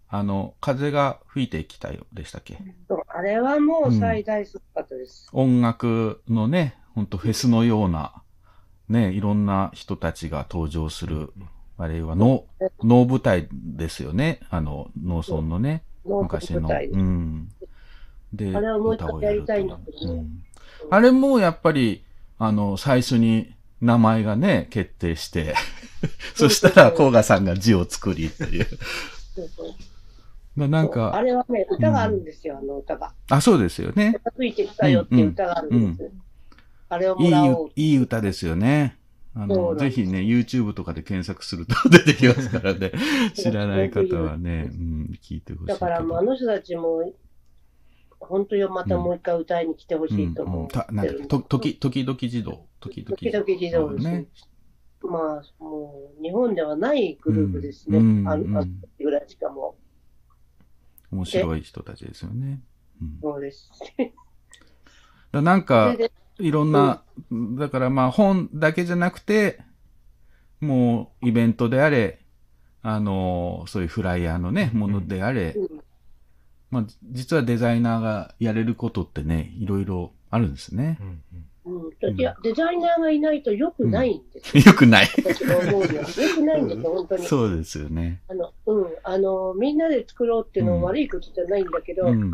あの、風が吹いてきたよ、でしたっけ？そうあれはもう最大すごかったです。音楽のね、ほんとフェスのような、ね、いろんな人たちが登場する、あれは能、能舞台ですよね。あの、農村のね、農昔の。うん。で、あれはもう一回歌をやりたいんだけど。ねうん。あれもやっぱり、あの、最初に名前がね、決定して、そしたら、甲賀さんが字を作りっていう。そうそうななんあか、れはね、歌があるんですよ、あの歌が。あ、そうですよね。吹いてきたよっていう歌があるんです。あれをいいもらおう。、いい歌ですよね。あの、ぜひね、YouTube とかで検索すると出てきますからね。知らない方はね、うん、聞いてほしい。だからもうあの人たちも、本当にまたもう一回歌いに来てほしいと思ってたなんる。と時時々児童？時々時々児童ですね。まあ、もう、日本ではないグループですね。うん。ある、あるうんぐらいしかも面白い人たちですよね。うん。う、そうです。だなんかいろんな、だからまあ本だけじゃなくて、もうイベントであれ、あの、そういうフライヤーのね、ものであれ、うんまあ実はデザイナーがやれることってね、いろいろあるんですね。うん、いや、デザイナーがいないと良くないんですよ。よくない。私が思うには。良くないんですよ、本当に。そうですよね。あの、うん、あの、みんなで作ろうっていうのは悪いことじゃないんだけど、うん。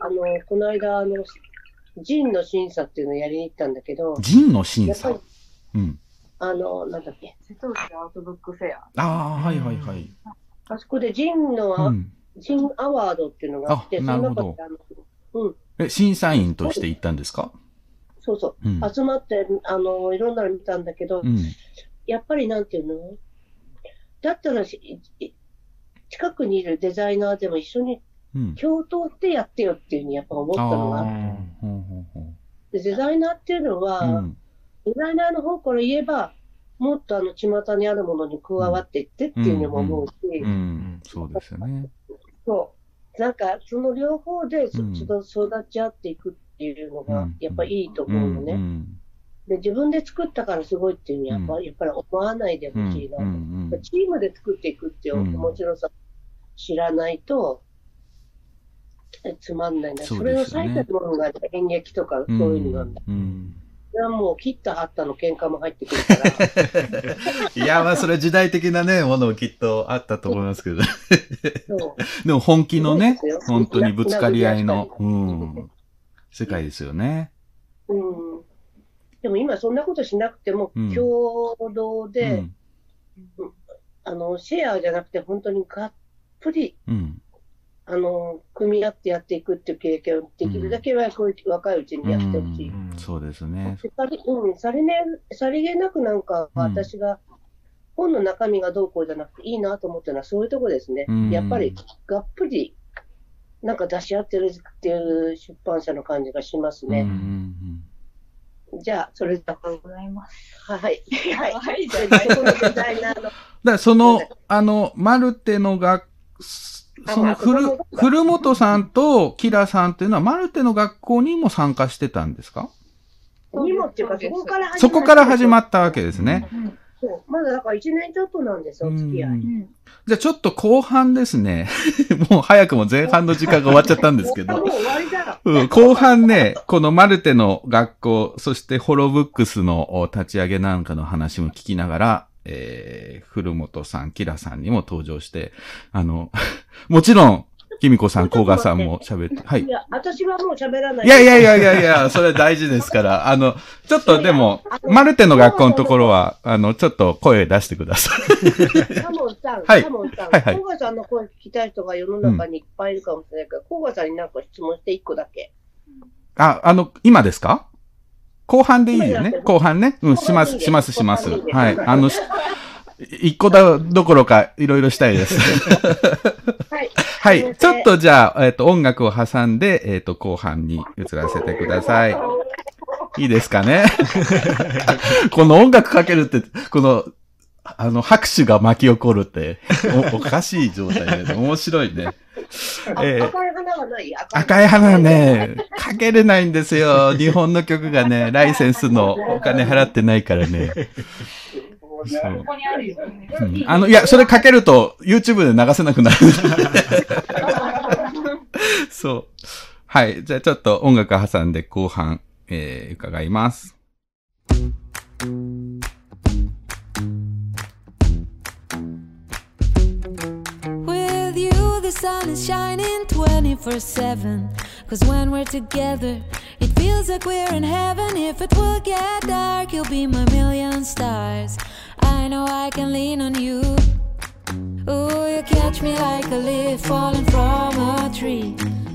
あの、この間、あの、ジンの審査っていうのをやりに行ったんだけど、ジンの審査？うん。あの、なんだっけ、瀬戸内アウトブックフェア。ああ、はいはいはい。あそこでジンの、うん。ジンアワードっていうのがあって、なるほどうん、え、審査員として行ったんですか？そうそう、うん。集まって、あの、いろんなの見たんだけど、うん。やっぱりなんていうの？だったら近くにいるデザイナーでも一緒にうん。共闘してやってよっていうふうにやっぱ思ったのがあってデザイナーっていうのは、うん。デザイナーの方から言えば、もっとあの、巷にあるものに加わっていってっていうのも思うし、うん。そうですよね。そう。なんか、その両方でそ、うん育ち合っていくっていうのがうん、やっぱいいとう思うのね。ん。で、自分で作ったからすごいっていうのは、やっぱ,、うんやっぱり思わないでうん。ほしいな、うん。チームで作っていくっていううん面白さ、知らないと、えつまんないな。そそうれを最たるものが演劇とかうん。そういうのなんだ。うん。それはもう切った貼ったの喧嘩も入ってくるから。いや、まあ、それは時代的なね、ものきっとあったと思いますけど。でも本気のね本当にぶつかり合いの、うん、世界ですよね。うん。でも今そんなことしなくても、うん共同うで、ん。あの、シェアじゃなくて本当にがっぷり、うん。あの、組み合ってやっていくっていう経験をできるだけは、こういう若いうちにやってほしい。うんそうですね。さり、うん、さりね、さりげなくなんか、うん私が、本の中身がどうこうじゃなくていいなと思ったのはそういうとこですね。うんやっぱり、がっぷり、なんか出し合ってるっていう出版社の感じがしますうんうんうね。んじゃあ、それでありがとうございます。はい。はい。はい、じそゃない。このデザイナーの、だその、あの、マルテの学、その、あ古まあ、古本さんとキラさんっていうのは、マルテの学校にも参加してたんですか？にもっていうか、そこから始まそこから始まっったわけですね。そう。まだだから1年ちょっとなんですよ、お付き合い。うんじゃあちょっと後半ですね。もう早くも前半の時間が終わっちゃったんですけど もう。終わりだ。うん後半ね、このマルテの学校、そしてホロブックスのお立ち上げなんかの話も聞きながら、えー、古本さん、キラさんにも登場して、あの、もちろん、キミコさん、コーガさんも喋って、はいい。や、私はもう喋らない。いやいやいやいやいや、それ大事ですから、あの、ちょっとでも、マルテの学校のところは、あの、ちょっと声出してください。カモンさん、はいカモンさん、はいはいコーガさんの声聞きたい人が世の中にいっぱいいるかもしれないから、コーガさんになんか質問して一個だけ。あ、あの、今ですか？後半でいいよね後半ね。うん、します、します、します。はい。あの、し一個だ、どころか、いろいろしたいです。はい。はい。ちょっとじゃあ、えっ、と、音楽を挟んで、えっ、と、後半に移らせてください。いいですかね この音楽かけるって、この、あの、拍手が巻き起こるって、お おかしい状態で、面白いね。あえー赤い花はない赤い花ね、かけれないんですよ。日本の曲がね、ライセンスのお金払ってないからね。そうあの、いや、それかけると YouTube で流せなくなる。そう。はい。じゃあちょっと音楽挟んで後半、えー、伺います。The sun is shining 24 7. Cause when we're together, it feels like we're in heaven. If it will get dark, you'll be my million stars. I know I can lean on you. Ooh, you catch me like a leaf falling from a tree.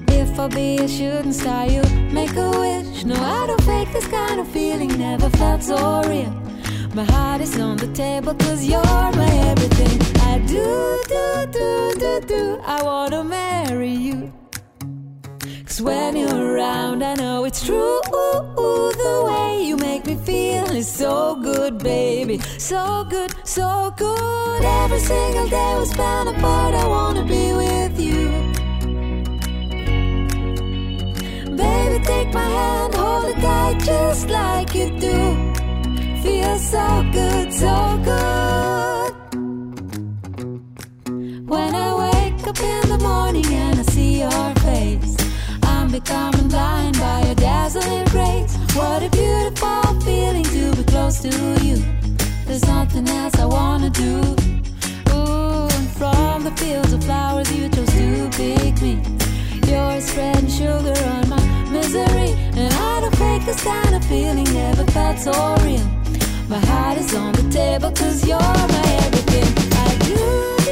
If I be a shooting star, you make a wish. No, I don't fake this kind of feeling, never felt so real. My heart is on the table cause you're my everything. I do, do, do, do, do. I wanna marry you. Cause when you're around, I know it's true. The way you make me feel is so good, baby. So good, so good. Every single day we spend apart, I wanna be with you. Baby, take my hand, hold it tight just like you do. Feels so good, so good. Wake up in the morning and I see your face, I'm becoming blind by your dazzling grace. What a beautiful feeling to be close to you. There's nothing else I wanna do. Ooh, and from the fields of flowers you chose to pick me. You're spreading sugar on my misery, and I don't fake this kind of feeling never felt so real. My heart is on the table, cause you're my everything. I do,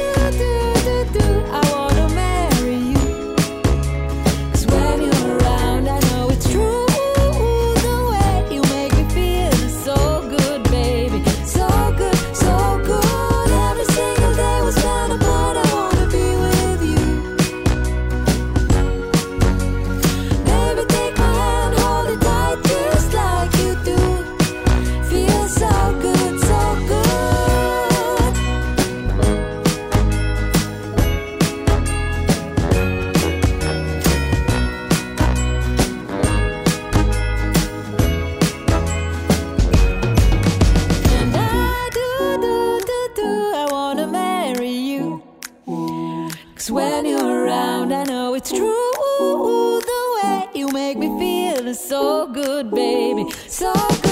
it's true. The way you make me feel is so good, baby. So good.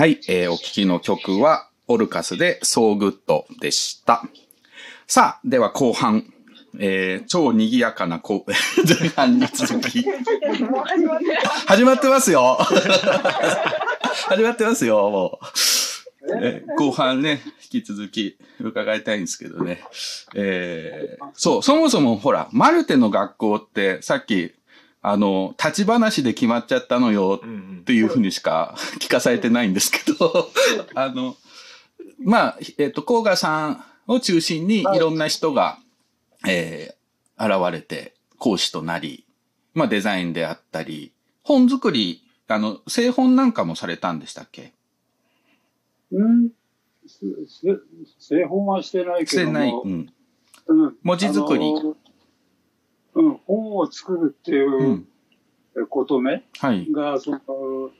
はい、えーお聴きの曲は、オルカスで So Good でした。さあ、では後半、えー超賑やかな後 前半に続き、始まってますよ 始まってますよ、もう。え後半ね、引き続き伺いたいんですけどね。えーそう、そもそもほら、マルテの学校ってさっき、あの、立ち話で決まっちゃったのよっていうふうにしか 聞かされてないんですけど、あの、まあ、えっ、と、甲賀さんを中心にいろんな人が、えー現れて講師となり、まあデザインであったり、本作り、あの、製本なんかもされたんでしたっけ？うん。製本はしてないけども。してない。うん。うん。文字作りうん、本を作るっていううんことね、はい。が、その、うん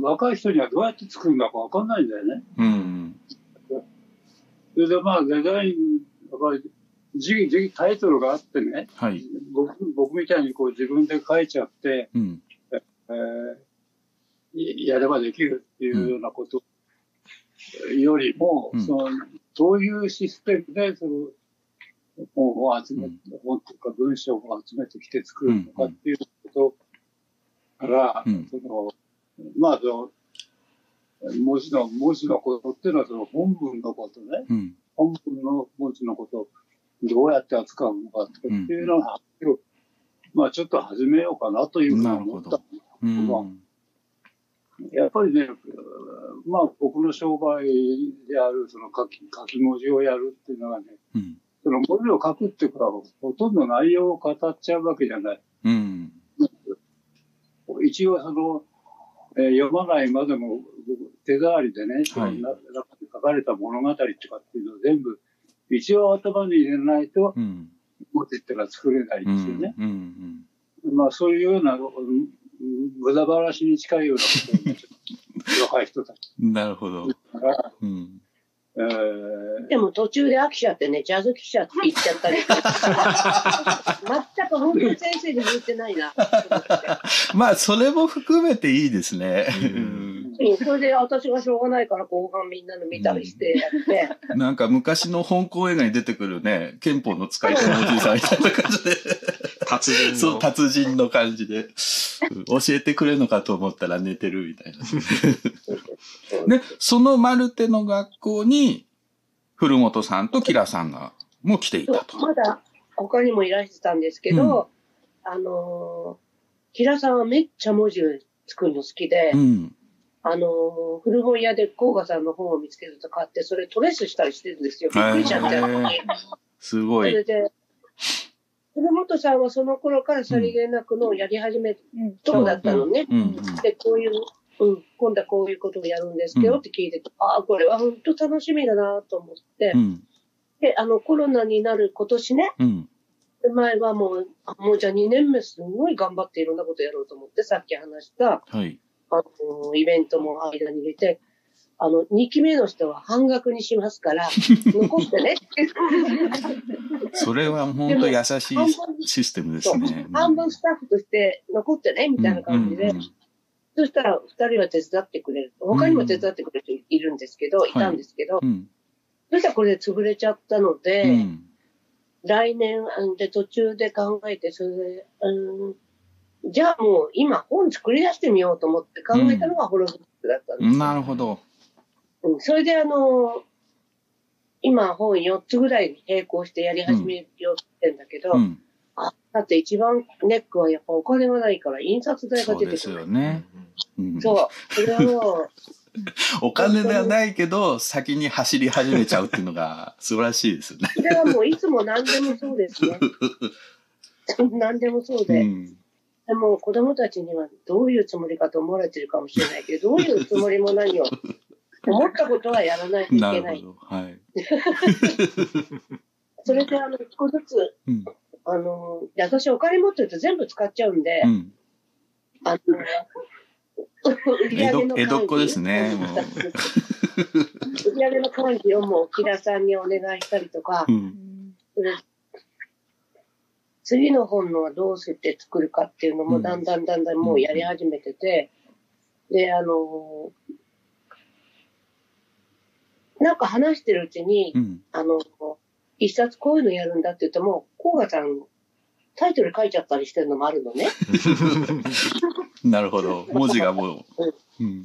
若い人にはどうやって作るんだかわかんないんだよね。うん。それでまあデザイン、やっぱり、時時タイトルがあってね、はい。僕僕みたいにこう自分で書いちゃって、うん。えーいやればできるっていうようなことよりも、うんそのどういうシステムでその本を集め、うん本とか文章を集めてきて作るのかっていうことから、うんそのまあその文字の文字のことっていうのはその本文のことね、うん。本文の文字のことをどうやって扱うのかっていうのが、まあちょっと始めようかなというふうに思った。うん。やっぱりね、まあ僕の商売であるその書き書き文字をやるっていうのはね、うん。その文字を書くっていうことはほとんど内容を語っちゃうわけじゃない。うん。一応その、えー読まないまでも手触りでね、はい中で書かれた物語とかっていうのを全部一応頭に入れないとうん。文字っていうのは作れないんうん。ですよね。うん。まあそういうような、うん無駄話に近いようなことをね、ちょっと若い人たち なるほど。が、うん。えーでも途中で飽きちゃってね、ジャズ記者って言っちゃったりして。全く本当に先生に向いてないな。まあ、それも含めていいですね。それで私がしょうがないから後半みんなの見たりしてやって、なんか昔の香港映画に出てくるね、憲法の使い手のおじいさんみたいな感じで、達人の。そう、達人の感じで、うん教えてくれるのかと思ったら寝てるみたいな。で、そのマルテの学校に、古本さんとキラさんが、もう来ていたと。まだ他にもいらしてたんですけど、あのー、キラさんはめっちゃ文字を作るの好きで、うん。あのー、古本屋で甲賀さんの本を見つけると買って、それトレースしたりしてるんですよ。びっくりしちゃって。すごい。それで、古本さんはその頃からさりげなくのをやり始めうんとこだったのね？うんうん。で、こういう、うん、今度はこういうことをやるんですけどって聞いて、ああ、これは本当楽しみだなと思って、うん。で、あの、コロナになる今年ね、うん。前はもう、あもうじゃあ2年目すごい頑張っていろんなことやろうと思って、さっき話した、はい。あの、イベントも間に入れて、あの、2期目の人は半額にしますから、残ってね。それは本当優しいシステムですね。半分スタッフとして残ってね、みたいな感じで、うんうんうんそしたら2人は手伝ってくれる。他にも手伝ってくれる人いるんですけど、いたんですけど、うん。そしたらこれで潰れちゃったので、うん。来年うんで途中で考えて、それで、うん、じゃあもう今本作り出してみようと思って考えたのがホロブックだったんですよ。なるほど。うん、それであの、今本4つぐらい並行してやり始めようとしてんだけど、うん。あ、だって一番ネックはやっぱお金がないから印刷代がそうです出てくる。よね。うんそう。それはもお金ではないけど、先に走り始めちゃうっていうのが素晴らしいですよね。う、それはもういつも何でもそうですね。何でもそうで。うん。でも子供たちにはどういうつもりかと思われてるかもしれないけど、どういうつもりも何を？思ったことはやらないといけない。なるほど。はい。それであの、一個ずつ、うん。あの、で私お金持ってると全部使っちゃうんで、うん。あの、売り上げの江戸っ子ですね 売り上げの管理をもう木田さんにお願いしたりとかう、ん。次の本のはどうして作るかっていうのうんもだんだんだんだんもうやり始めてて、で、あの、なんか話してるうちに、うん。あの、一冊こういうのやるんだって言っても、甲賀さん、タイトル書いちゃったりしてるのもあるのね。なるほど。文字がもう。うん。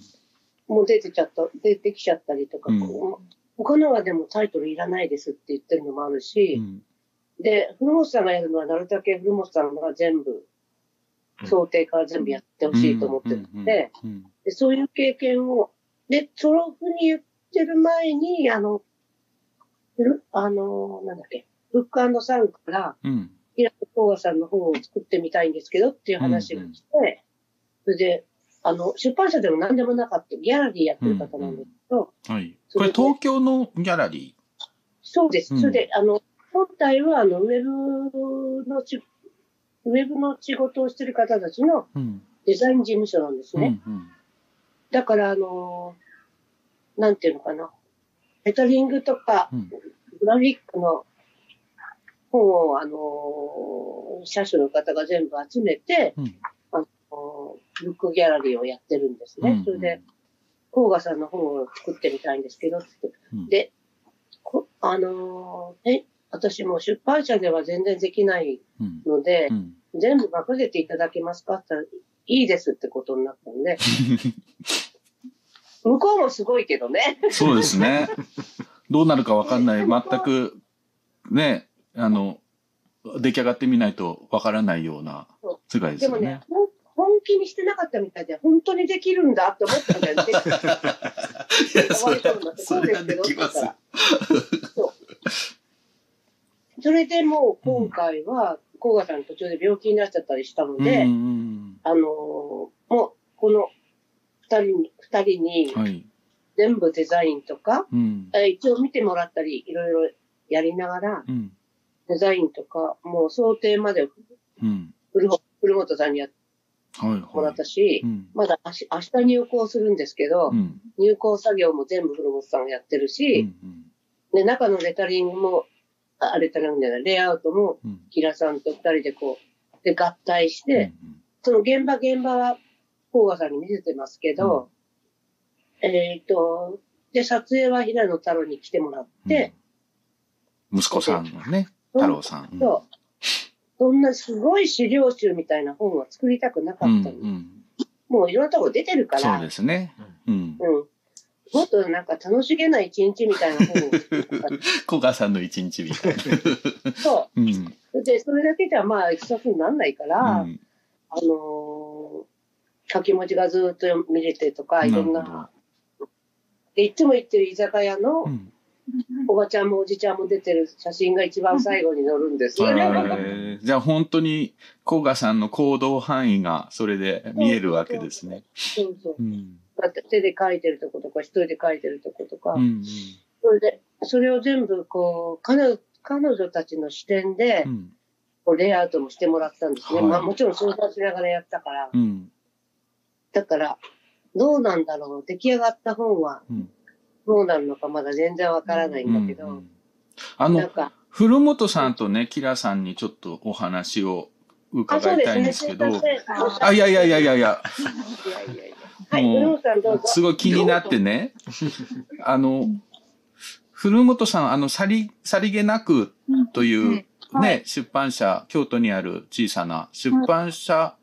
もう出てちゃった、出てきちゃったりとか、うんこう他のはでもタイトルいらないですって言ってるのもあるうし、ん。で、古本さんがやるのはなるだけ古本さんが全部、うん想定から全部やってほしいと思ってるので、そういう経験を、で、そのふうに言ってる前に、あの、ふあの、なんだっけ、ブックサンから、うん。平田光賀さんの本を作ってみたいんですけどっていう話が来て、それで、あの、出版社でも何でもなかった、ギャラリーやってる方なんですけど、はい。これ東京のギャラリそうです。うんそれで、あの、本体は、あの、ウェブのち、ウェブの仕事をしてる方たちのー。うん。デザイン事務所なんですうん。うね。ん。だから、あの、なんていうのかな。レタリングとか、うん。グラフィックの本を、あの、車種の方が全部集めて、うんあの、ブックギャラリーをやってるんですね。うんそれで、甲賀さんの本を作ってみたいんですけど、ってうんで、こあのーえ、私も出版社では全然できないうん。ので、うん。全部任せていただけますかって言ったら、いいですってことになったんで、向こうもすごいけどね。そうですね。どうなるかわかんない。全く、ね、あの、出来上がってみないとわからないような世界ですでもねよね。、ほん本気にしてなかったみたいで、本当にできるんだって思ったんだよね。いや、それは、それはできますよ。それでもう今回は、甲賀さん途中で病気になっちゃったりしたので、うんあのーもうこの二人に、二人にうん。はい。全部デザインとか、うん。え一応見てもらったり、いろいろやりながら、うん。デザインとか、もう想定までうん。古本さんにやってはいもらはい。ったし、うん。まだ明日明日入稿するんですけど、うん。入稿作業も全部古本さんがやってるうし、ん。で、中のレタリングも、あ、レタリングじゃない、レイアウトも、うん。キラさんと二人でこう、で、合体して、うんその現場現場は、甲賀さんに見せてますけど、えっ、と、で、撮影は平野太郎に来てもらって、うん息子さんのね、太郎さん。うんそう。そんなすごい資料集みたいな本は作りたくなかうんったの。うんもういろんなとこ出てるから、そうですね。うん。うん。もっとなんか楽しげな一日みたいな本を作りたかっ 古賀さんの一日みたいな。た。そうん。う。で、それだけじゃまあ一冊にならないから、うんあのー書き文字がずっと見れてとか、いろんなでいつも行ってる居酒屋のうんおばちゃんもおじちゃんも出てる写真が一番最後に載るんですじゃあ本当に古賀さんの行動範囲がそれで見えるわけですね。そうそう。うん。だって手で書いてるとことか、一人で書いてるとことか、うんそれで、それを全部こう、彼女彼女たちの視点でう、ん。こうレイアウトもしてもらったんですね。はいまあもちろん相談しながらやったから。うん。だから、どうなんだろう？出来上がった本はうん。どうなるのかまだ全然わからないんだけど、うんあの、なんか、古本さんとね、キラさんにちょっとお話をあ、伺いたいんですけど、あ、いやいやいやいや。いや、いや。すごい気になってね、あの、古本さん、あの、さり、さりげなくという、うん。ね、はい。出版社、京都にある小さな出版社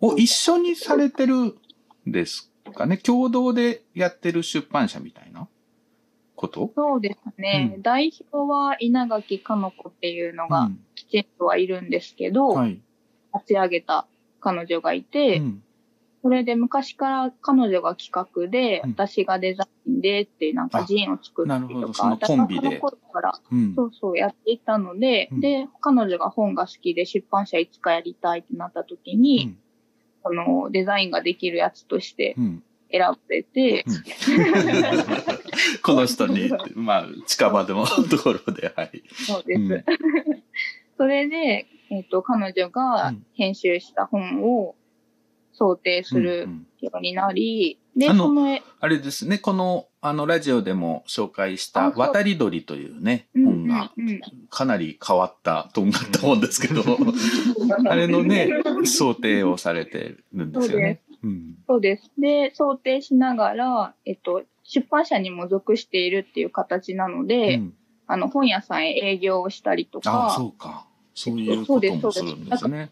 を一緒にされてるんですかね。共同でやってる出版社みたいなこと？そうですね。うん。代表は稲垣かの子っていうのがうん。きちんとはいるんですけど、はい。立ち上げた彼女がいて、うん。それで昔から彼女が企画で、うん。私がデザインでってなんかジンを作ったりとか、なるほど。そのコンビで。だからその頃からうん。そうそうやっていたので、うん。で、彼女が本が好きで出版社いつかやりたいってなった時に、そのデザインができるやつとしてうん。選ばれて、この人に、まあ、近場でもところで、はい。そうです。うん。それで、えっ、と、彼女が編集した本を想定するうんうんようになり、で、あのその絵、あれですね、この、あの、ラジオでも紹介した、渡り鳥というね、うん本が、うんうんかなり変わった、とんがった本ですけど、あれのね、想定をされてるんですよね。うん。そうです。で、想定しながら、えっと、出版社にも属しているっていう形なので、うんあの、本屋さんへ営業をしたりとああ、か、そうか。そういうこともするんですね。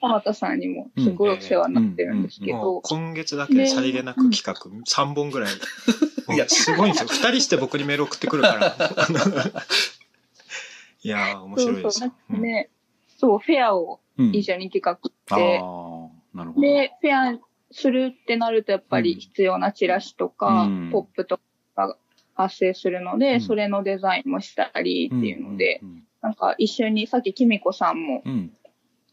浜田さんにもすごいお世話になってるんですけど、今月だけでさりげなく企画。3本ぐらい。もうすごいんですよ。2人して僕にメール送ってくるから。いやー、面白いです。そうよ。そう。ね、そう、フェアをうん一緒に企画して、、なるほど。で、フェアするってなると、やっぱり必要なチラシとか、うん。ポップとかが発生するので、うん。それのデザインもしたりっていうので、うん。なんか一緒に、さっききみこさんも、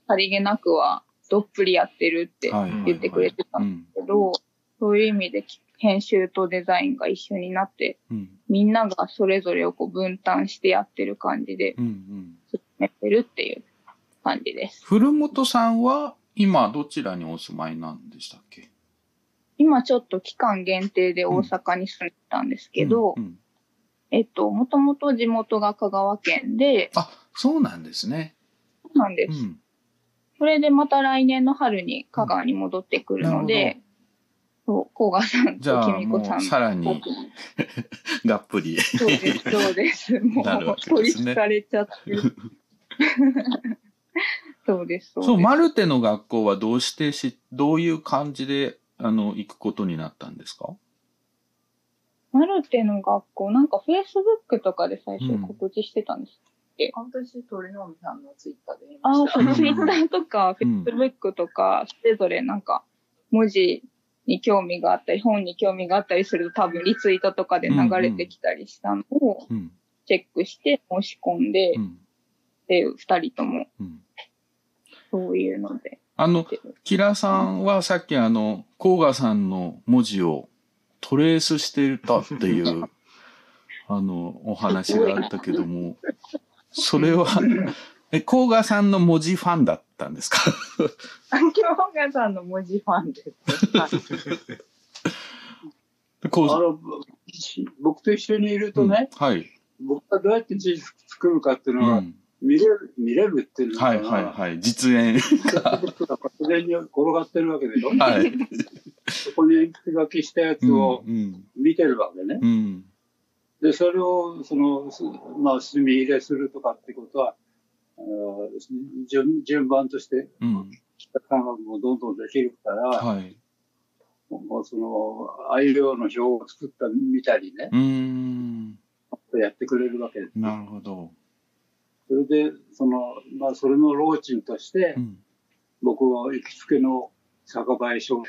さりげなくは、どっぷりやってるって言ってくれてたんですけど、そういう意味で編集とデザインが一緒になって、うんみんながそれぞれをこう分担してやってる感じでうんうん進めてるっていう感じです。古本さんは今どちらにお住まいなんでしたっけ？今ちょっと期間限定で大阪に住んでたんですけど、うんうんえっと、もともと地元が香川県で、あ、そうなんですね。そうなんです。うん。それでまた来年の春に香川に戻ってくるので、そう、甲賀さんときみこさんさらに がっぷり。そうです、そうです。もう、取りけですねつかれちゃってる。そうです、そうです。そう、マルテの学校はどうしてし、どういう感じで、あの、行くことになったんですか？マルテの学校、なんかフェイスブックとかで最初うん告知してたんです。私、鳥のみさんのツイッターで見ああ、ました。そう、ツイッターとか、フうんェイスブックとか、それぞれなんか、文字に興味があったり、本に興味があったりすると多分リツイートとかで流れてきたりしたのをうん。チェックして申し込んで、っうん。ていう二人ともうん。そういうので。あの、キラさんはさっきあの、甲賀さんの文字をトレースしてたっていう、あの、お話があったけども、それは、え、甲賀さんの文字ファンだったんですか？今日がさんの文字ファンです。あの、僕と一緒にいるとね、はい。僕がどうやって字作るかっていううのは、ん。見れる、見れるっていうのかなはいはいはい。実演。自然に転がってるわけでしょ？はい。横に筆書きしたやつをうん。見てるわけね。うん。で、それを、その、すまあ、墨入れするとかってことは、あの順順番として、うん。北感覚もどんどんできるから、はい。もうその、あいうようの表を作った見たりね、うーん。やってくれるわけです。なるほど。それで、その、まあ、それの老賃として、うん。僕は行きつけの酒場へ商売。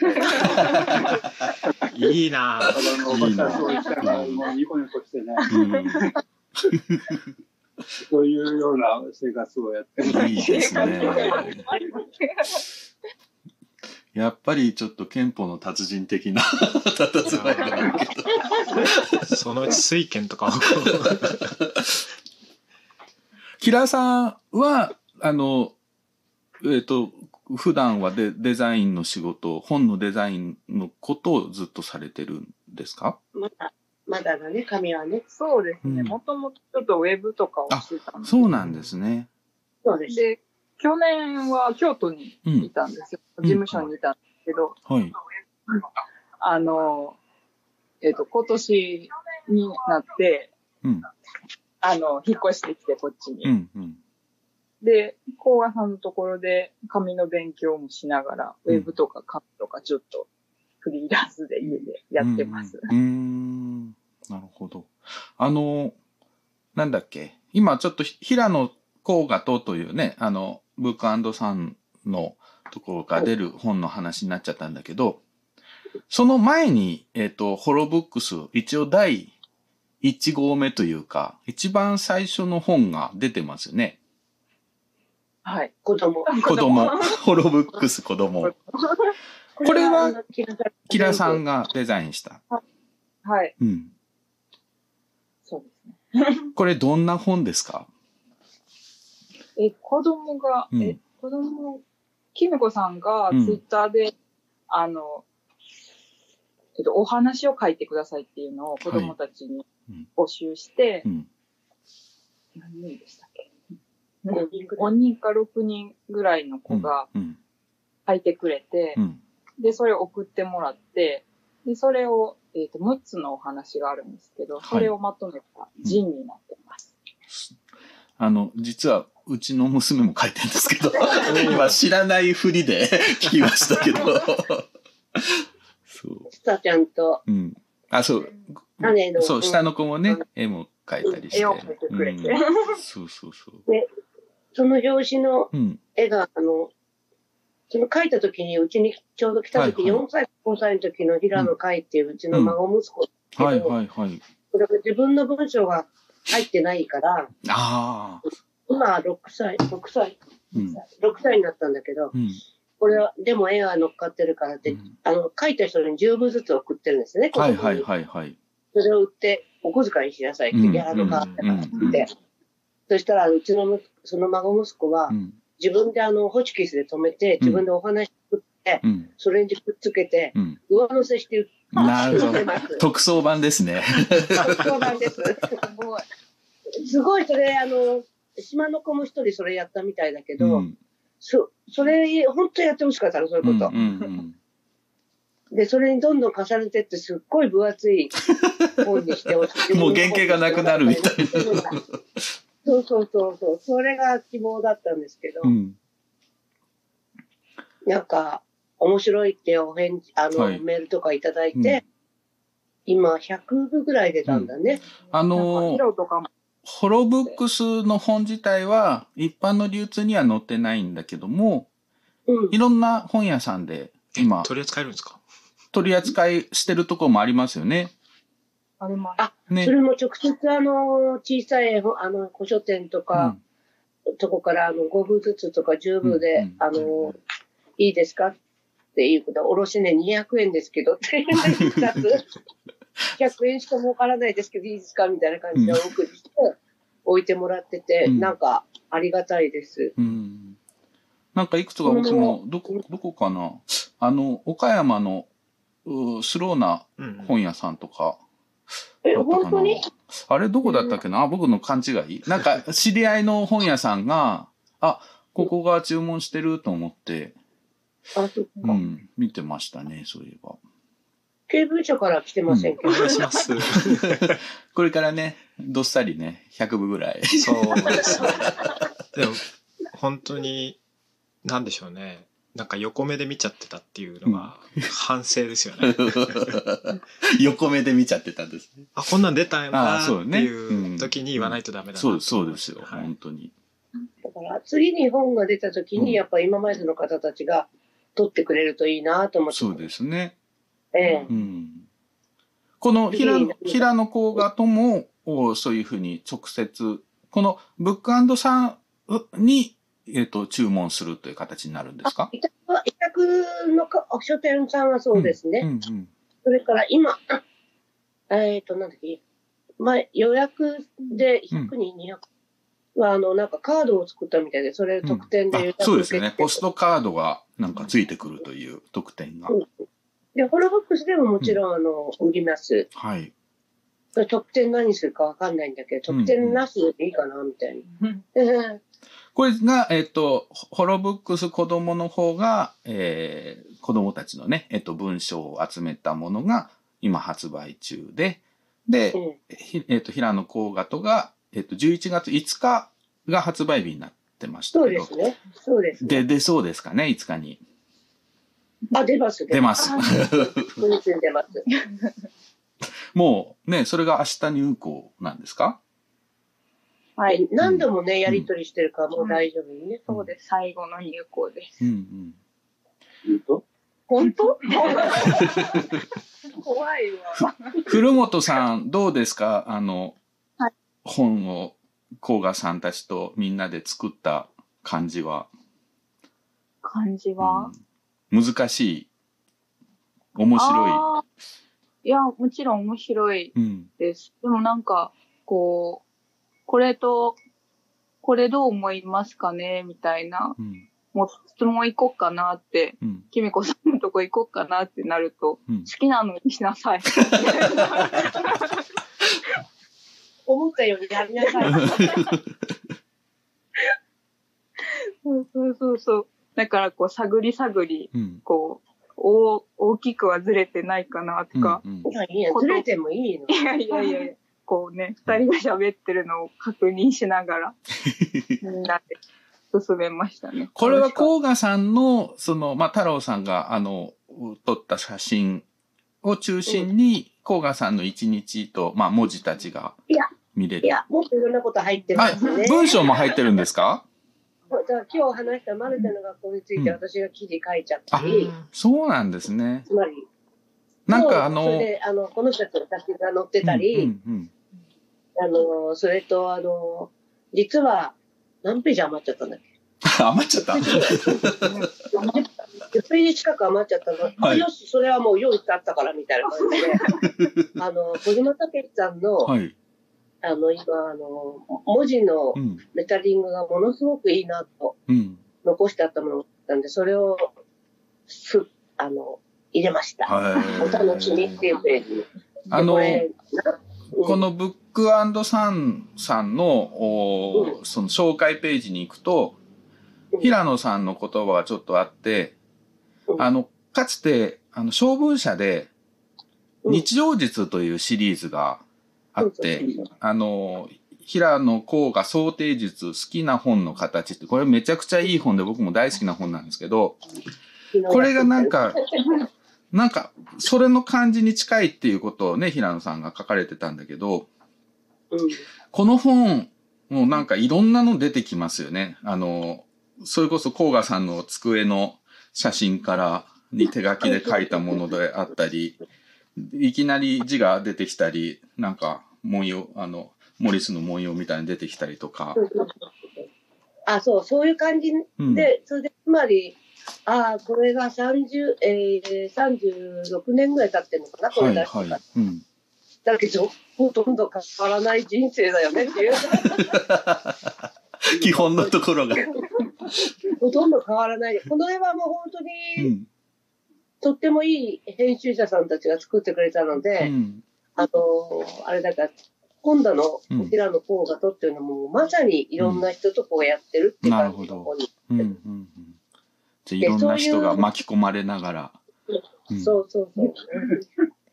いいなぁ。おばちゃんそうしたら、もうニコニコしてね、うん。そういうような生活をやってる。いいですね。やっぱりちょっと憲法の達人的な佇まいがあるけど。そのうち水拳とかを。キラさんは、あの、えっ、と、普段はデデザインの仕事、本のデザインのことをずっとされてるんですか？まだ、まだだね、紙はね。そうですね。うんもともとちょっとウェブとかをしてたんで。そうなんですね。そうです。で、去年は京都にいたんですよ。ん事務所にいたんですけど、はい。あの、えっ、と、今年になって、うん。あの、引っ越してきて、こっちに。うん。うん。で、甲賀さんのところで紙の勉強もしながら、うんウェブとか紙とかちょっとフリーランスで家でやってます。うんうん。なるほど。あの、なんだっけ？今ちょっとひ平野甲賀とというね、あの、ブックさんのところから出る本の話になっちゃったんだけど、その前に、えっ、と、ホロブックス、一応第1号目というか、一番最初の本が出てますよね。はい。子供。子供。ホロブックス子供。これはキラさんがデザインした。はい。うん。そうですね。これどんな本ですか？え、子供が、うんえ、子供、きみこさんがツうんイッターで、あの、えっと、お話を書いてくださいっていうのを子供たちにうん募集して、うん。何人でした ?5 人か6人ぐらいの子がうん。書いてくれて、うん。で、それを送ってもらって、で、それを、えっ、と、6つのお話があるんですけど、それをまとめたになってます。あの、実は、うちの娘も書いてるんですけど、今知らないふりで 聞きましたけど。そう。ちゃんとうん。あ、そう。そう、下の子もねうん、絵も描いたりして。絵を描いてくれて。うんそうそうそう。その表紙のうん。絵が、あの、その描いた時に、うちにちょうど来た時、はいはい4歳、5歳の時の平野海っていううちの孫息子、はいはいはい。これが自分の文章が入ってないから、ああ。今は6歳、6歳、うん。6歳になったんだけど、うん。これは、でも絵が乗っかってるからって、うんあの、描いた人に10部ずつ送ってるんですね、はいはいい。はいはい。それを売って、お小遣いにしなさいって、うんギャラの代わったからってうん言って。そしたら、うちのその孫息子はう、ん。自分であの、ホチキスで止めて、自分でお話作って、うん。それにくっつけて、うん。上乗せして売なるほど。特装版ですね。そうなんです。すごい。それ、あの、島の子も一人それやったみたいだけうど、ん。そ、それ、本当やってほしかったの、そういうこと。うんうんで、それにどんどん重ねてって、すっごい分厚い本にしてほしい。もう原型がなくなるみたいな そうそうそうそう。それが希望だったんですけど、うん。なんか、面白いってお返事、あの、はいメールとかいただいて、うん今、100部ぐらい出たんだね。あなんかのー色とかも、ホロブックスの本自体は一般の流通には載ってないんだけども、うんい。ろんな本屋さんで今取り扱えるんですか？取り扱いしてるところもありますよね。あります。あねそ。れも直接、あの、小さい、あの、古書店とか、とこから、あの、5部ずつとか10部で、うんうんあの、いいですか？っていうことは、おろしね、200円ですけど、っていう2つ、100円しか儲からないですけど、いいですか？みたいな感じでお送りして、置いてもらってて、うんなんか、ありがたいです。うん。うん。なんかいくつか僕も、どこ、どこかな？あの、岡山のうスローなうん。本屋さんとか、え、本当に？あれどこだったっけな？あ僕の勘違いなんか 知り合いの本屋さんが、あ、ここが注文してると思って、あ、そっか。うん、見てましたね、そういえば。経文書から来てませんけど。お願いします。これからね、どっさりね、100部ぐらい。そうですね。でも、本当に、なんでしょうね。なんか横目で見ちゃってたっていうのが反省ですよね。横目で見ちゃってたんですね。あ、こんなん出たんあだあそうねっていう時に言わないとダメだなそうそうですよ、はい本当に。だから次に本が出た時うんに、やっぱ今までの方たちが取ってくれるといいなと思って。そうですね。ええうん。この平野平野甲賀とも、おそういうふうに直接、このブックさんに、えっ、と、注文するという形になるんですか？委託は委託のか書店さんはそうですね。うんうん。それから今、えっ、と、なんだっけ、前、予約で100人、200は、あの、なんかカードを作ったみたいで、それ特典で予約あそうですよね。ポストカードがなんかついてくるという特典が。うんで、ホロボックスでももちろん、あの、売ります。はい。特典何するかわかんないんだけど、特典なしでいいかな、みたいな。これが、えっ、と、ホロブックス子供の方が、えー、子供たちのね、えっ、と、文章を集めたものが今発売中で、で、ひえっ、と、平野甲賀とが、えっ、と、11月5日が発売日になってましたそうけど。ですね。そうです。で、出そうですかね、5日に。あ、出ます。出ます。ます。もうね、それが明日入稿なんですか？はい。何度もね、やりとりしてるからもう大丈夫ね。そうです。最後の入校です。うんうん。本当？怖いわ。古本さん、どうですか？あの、はい本を、甲賀さんたちとみんなで作った感じは、感じは、難しい、面白あーいや、もちろん面白いい。うん。です。でもなんか、こう、これと、これどう思いますかね？みたいな、うん。もう質問行こっかなって、うん。きみこさんのとこ行こっかなってなると、うん好きなのにしなさい。思ったようにやりなさい。そうそうそうそう。だからこう、探り探り、うん。こう、大大きくはずれてないかなとか、うんいや、いいや、ずれてもいいの。いやいやいや、こうね、二人が喋ってるのを確認しながら、みんなで進めましたね。これは甲賀さんの、その、まあ、太郎さんが、あの、撮った写真を中心に、甲賀さんの一日と、まあ、文字たちがいや、見れる。いや、もっといろんなこと入ってまあすね。文章も入ってるんですか？じゃあ今日話したマルテの学校について私が記事書いちゃったあり、、そうなんですね。つまり、なんかあの、それで、あの、この人たちの写真が載ってたり、うんうんあの、それと、あの、実は、何ページ余っちゃったんだっけ？うん、余っちゃった。10ページ近く余っちゃったの。あはいよし、それはもう用意してあったから、みたいな感じで。あの、小島武さんの、はい。あの、今、あの、文字のうん。レタリングがものすごくいいなと、うん。残してあったものだったんで、それを、す、あの、入れました。はいお楽しみっていうページあのこのブックサンさんの、おその紹介ページに行くと、平野さんの言葉がちょっとあって、あの、かつて、あの、小文社で、日常術というシリーズがあって、あの、平野甲が想定術、好きな本の形って、これめちゃくちゃいい本で僕も大好きな本なんですけど、これがなんか、なんか、それの感じに近いっていうことをね、平野さんが書かれてたんだけど、この本、もうなんかいろんなの出てきますよね。あの、それこそ甲賀さんの机の写真からに手書きで書いたものであったり、いきなり字が出てきたり、なんか文様、あの、モリスの文様みたいに出てきたりとか。あ、そう、そういう感じで、うんそれで、つまり、ああ、これが30、えー、36年ぐらい経ってるのかな、こはいれ出してから。はい。うん。だけど、ほとんど変わらない人生だよねっていう。基本のところが。ほとんど変わらない。この絵はもう本当に、うん。とってもいい編集者さんたちが作ってくれたので、うん。あのーあれだから、今度のうん平野甲賀とっていうのも、まさにいろんな人とこうやってるってなるほ感じ。うん。うん。うん。じいろんな人が巻き込まれながら。うんそうそうそう。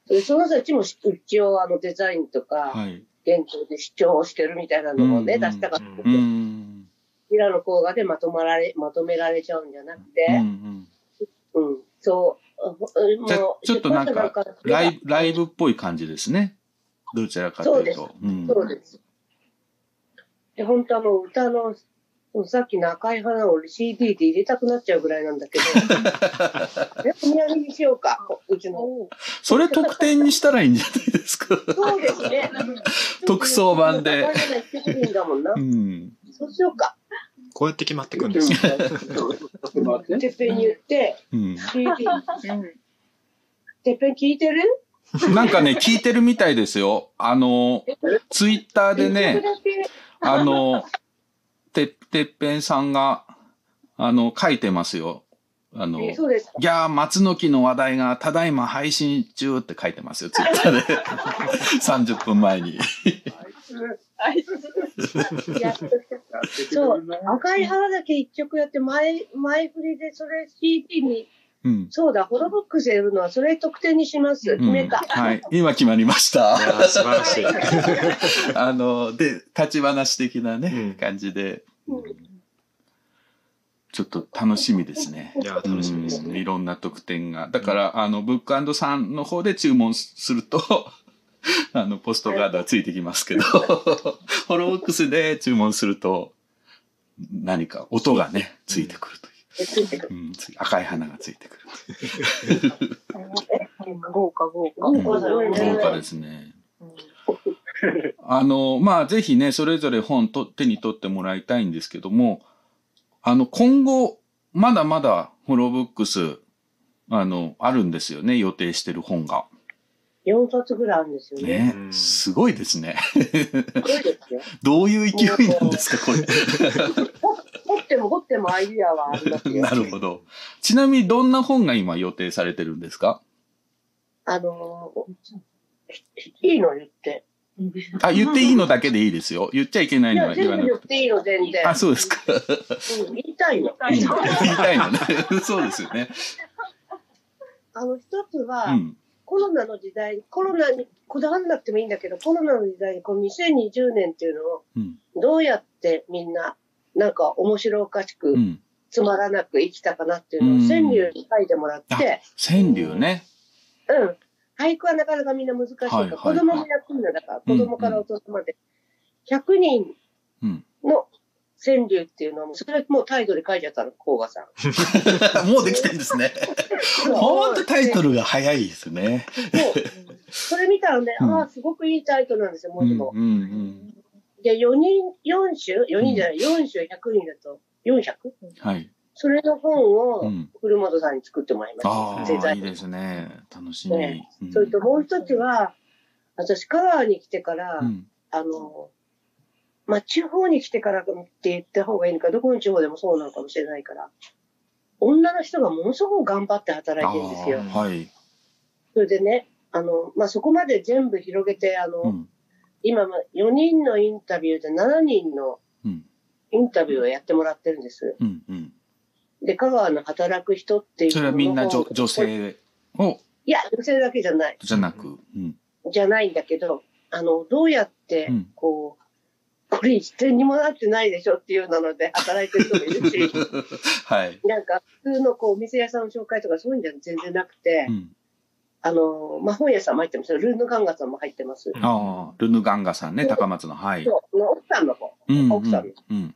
でその人たちも一応あのデザインとか、はい。原稿で主張をしてるみたいなのもね、出したかったけど、うん。ミラの講画でまとまられ、まとめられちゃうんじゃなくうんう。うん、そう、ちょっとなんかライブ、ライブっぽい感じですね。どちらかというと。うんそうです。で、本当あの、歌の、さっきの赤い花を CD で入れたくなっちゃうぐらいなんだけど、えお土産にしようか、うちの。それ特典にしたらいいんじゃないですか。そうですね。特装版でう。ん。そうしようか。こうやって決まっていくんですよ。てっぺんに言って、うん。CD、てっぺん聞いてる？なんかね、聞いてるみたいですよ。あの、ツイッターでね、あの、て、てっぺんさんが、あの、書いてますよ。あの、えそうですか。ギャー、松の木の話題がただいま配信中って書いてますよ、ツイッターで。30分前に。やっとそう、赤い花だけ一曲やって、前、前振りでそれ CD に、うん。そうだ、ホロボックスで売るのはそれ特典にします。決めた。はい。今決まりました。いやー素晴らしい。あの、で、立ち話的なね、うん感じで、ちょっと楽しみですね。いやー楽しみですうんね。いろんな特典が。だから、あの、ブックさんの方で注文すると、あの、ポストカードはついてきますけど、ホロボックスで注文すると、何か音がね、ついてくるという。ついてくる。うん、つ赤い花がついてくる。豪華豪華。うん豪華ですね。あの、まあ、ぜひね、それぞれ本と手に取ってもらいたいんですけども、あの、今後、まだまだホロブックス、あの、あるんですよね、予定してる本が。4冊ぐらいあるんですよね。ねう。んすごいですね。すごいですよ。どういう勢いなんですか、これ。掘っても掘ってもアイディアはありますよ。なるほど。ちなみにどんな本が今予定されてるんですか？あのー、いいの言って。あ、言っていいのだけでいいですよ。言っちゃいけないのは言わなくて。言っていいの、全然。あ、そうですか。うん、言いたいの。言いたいのね。そうですよね。あの、一つは、うん。コロナの時代、コロナにこだわらなくてもいいんだけど、コロナの時代にこの2020年っていうのを、うん。どうやってみんな、なんか面白おかしく、うん。つまらなく生きたかなっていうのを、うん川柳に書いてもらって、川柳ね。うん。俳句はなかなかみんな難しいから、はいはい子供もやってるんだから、子供から大人まで。100人うん。の川柳っていうのも、それもうタイトル書いちゃったの、甲賀さん。もうできてるんですね。ほんとタイトルが早いですね。そうそれ見たらね、うんああ、すごくいいタイトルなんですよ、文字も。うんうんで、4人、4種 ?4 人じゃない、4種100人だと？400? うん。はい。それの本うをん。古本さんに作ってもらいまあした。デザあ、インいいですね。楽しみ。ねうんそれともう一つは、私、香川に来てから、うん。あの、まあ、地方に来てからって言った方がいいのか、どこの地方でもそうなのかもしれないから、女の人がものすごく頑張って働いてるんですよ。ああはい。それでね、あの、まあ、そこまで全部広げて、あの、うん。今、4人のインタビューで7人のうん。インタビューをやってもらってるんです。うん。うん。で、香川の働く人っていうそれはみんな女女性を、いや、女性だけじゃない。じゃなく、うん。じゃないんだけど、あの、どうやってうん、こう、これ一点にもなってないでしょっていうなので働いてる人もいるし、はい。なんか普通のこうお店屋さんの紹介とかそういうんじゃ全然なくて、うん。あの、まあ、本屋さんも入ってますよ。ルーヌガンガさんも入ってます。ああ、ルヌガンガさんね、高松の。はい。そう、の奥さんの方。うん。うん奥さんの。うん。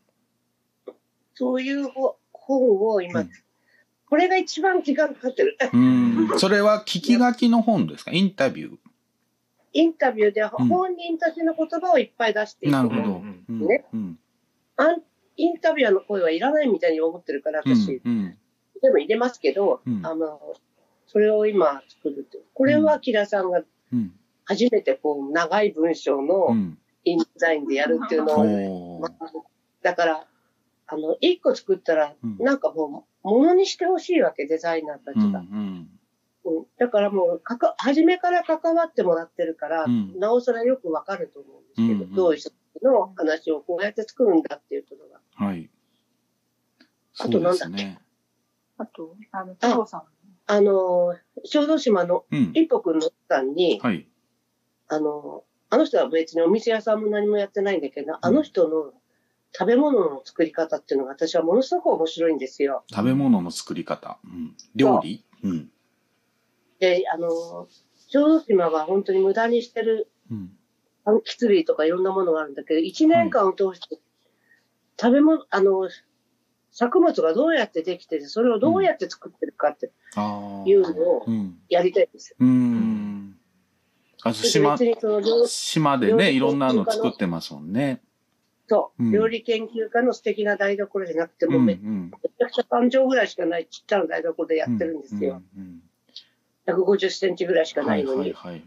そういう本本を今、うんこれが一番時間かかってる。うん。それは聞き書きの本ですか？インタビュー。インタビューで本人たちの言葉をいっぱい出していくなるほど。うんうんねうん。あんインタビュアーの声はいらないみたいに思ってるから、私、うん。でも入れますけど、うんあの、それを今作るって。これは木田さんがうん。初めてこう、長い文章うのん。インデザインでやるっていうのを、まあだから、あの、一個作ったら、うんなんかもう、ものにしてほしいわけ、デザイナーたちが。ん。うんだからもうかか、初めから関わってもらってるから、うんなおさらよくわかると思うんですけど、うんうんどういう人の話をこうやって作るんだっていうことが。はい。あとなんだっけ？あと、あの、太郎さんあの、小豆島のうん。一歩くんの奥さんに、はい。あの、あの人は別にお店屋さんも何もやってないんだけど、あの人の食べ物の作り方っていうのが私はものすごく面白いんですよ。食べ物の作り方。うん。料理？うん。で、あの、小豆島は本当に無駄にしてるうん。柑橘類とかいろんなものがあるんだけど、一年間を通して、食べ物、あの、作物がどうやってできてて、それをどうやって作ってるかって。いうのをうん。やりたいんですよ。うーん。あ、別島、島でね、いろんなの作ってますもんね。そう、うん料理研究家の素敵な台所じゃなくてうんも、めうん。めちゃくちゃ3畳ぐらいしかないちっちゃな台所でやってるんですよ。うんうん150センチぐらいしかないのに、はいはいはい。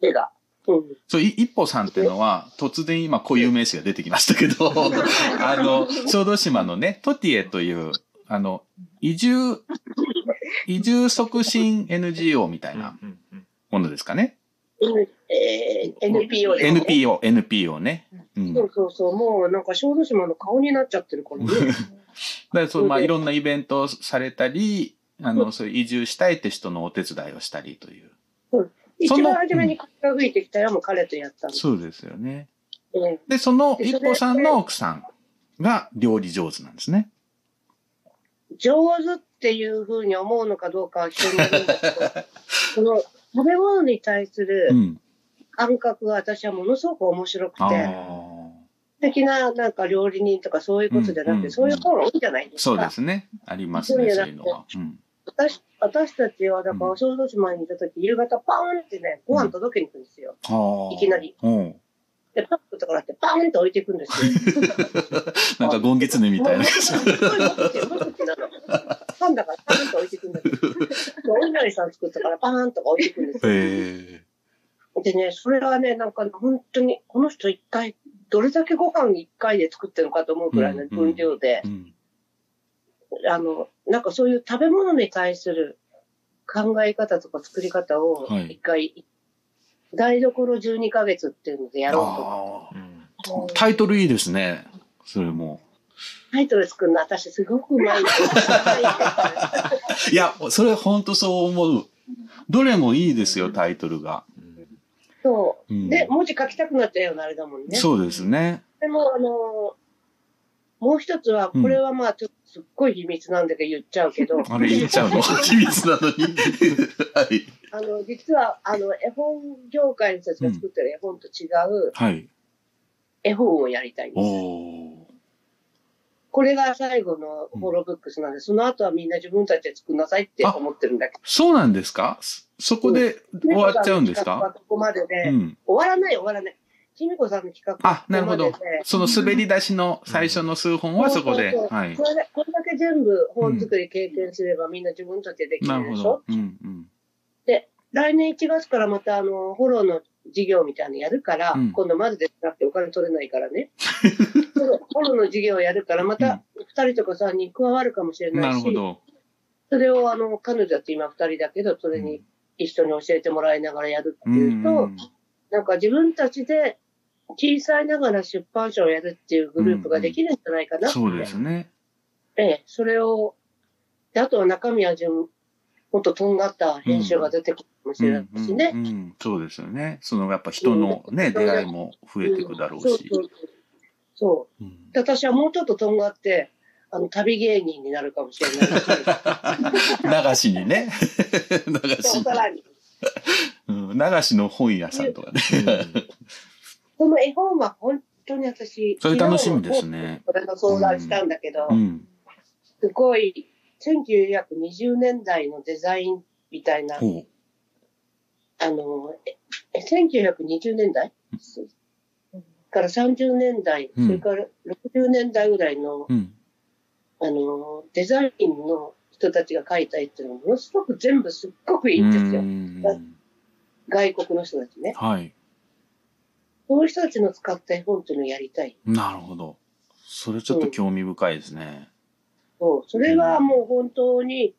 手が。うん。そう、い一歩さんっていうのは、突然今固有名詞が出てきましたけど、あの、小豆島のね、トティエという、あの、移住、移住促進 NGO みたいなうんうんものですかね。えー、NPO ですね。NPO、NPO ね。うん。そうそうそう、もうなんか小豆島の顔になっちゃってるからね。だからそう、まあ、いろんなイベントをされたり、あの、そういう移住したいって人のお手伝いをしたりという。一その番初めに風が吹いてきたらもう彼とやったんです。そうですよね。ねで、その一歩さんの奥さんが料理上手なんですね。上手っていうふうに思うのかどうかは人によるんだけど、この食べ物に対すうるん。感覚が私はものすごく面白くあて、あ。素敵ななんか料理人とかそういうことじゃなくて、うんうんそういう本多いじゃないですか。そうですね。ありますね、そういうのは。うん。私私たちは、だかうんら小豆島にいた時、夕方パーンってね、ご飯届けに行くんですよ。はあ。いきなり。うん。で、パックとかなってパーンって置いていくんですよ。なんかゴンギツネみたいな。パンだからパーンと置いていくんだけど。お稲荷さん作ったからパーンとか置いていくんですよ。へえ。でね、それはね、なんか本当に、この人一回、どれだけご飯一回で作ってるのかと思うくらいの分量で、うん。あの、なんかそういう食べ物に対する考え方とか作り方をはい一回、台所12ヶ月っていうのでやろうと。あうんあ。タイトルいいですね。それも。タイトル作るの私すごくうまい。いや、それ本当そう思う。どれもいいですよ、タイトルが。そうう。んで、文字書きたくなったようなあれだもんね。そうですね。でも、あのもう一つは、これはまあ、ちょっとすっごい秘密なんだけど言っちゃうけど、あれ言っちゃうの？秘密なのに？はい。あの、実は、あの、絵本業界の人たちが作ってる絵本と違うはい。絵本をやりたいんです。これが最後のホロブックスなんで、その後はみんな自分たちで作んなさいって思ってるんだけそうなんですか？そそこでど。終わっちゃうんですか？猫さの企画はここまでで、うん。終わらない終わらない。きみこさんの企画はあ、なるほど。その滑り出しの最初の数本はそこでこ。れだけ全部本作り経験すればみんな自分たちでできなるでしょ？うんうん。来年1月からまたあの、フォローの事業みたいなのやるから、うん今度まずでなくてお金取れないからね。フォローの事業をやるから、また2人とか3人加わるかもしれなし、ないるほど。それをあの、彼女だって今2人だけど、それに一緒に教えてもらいながらやるってういうと、ん。なんか自分たちで小さいながら出版社をやるっていうグループができるんじゃないかなって。そうですね。ええ、それを、であとは中身は順、もっととんがった編集が出てくるかもしれないしね。うんうんうんそうですよね。そのやっぱ人のね、うん出会いも増えていくだろうし。そうで私はもうちょっととんがって、あの、旅芸人になるかもしれないし。流しにね。流しに。流しの本屋さんとかね。その絵本は本当に私、それ楽しみですねこれの相談したんだけど、うん。すごい、1920年代のデザインみたいな、ほあの、ええ1920年代から30年代、うんそれから60年代ぐらいのう。、うん。あの、デザインの人たちが描いた絵っていうのはものすごく全部すっごくいいんですよ。うん外国の人たちね。はい。そういう人たちの使った絵本っていうのをやりたい。なるほど。それちょっと興味深いですね。そう。それはもう本当に、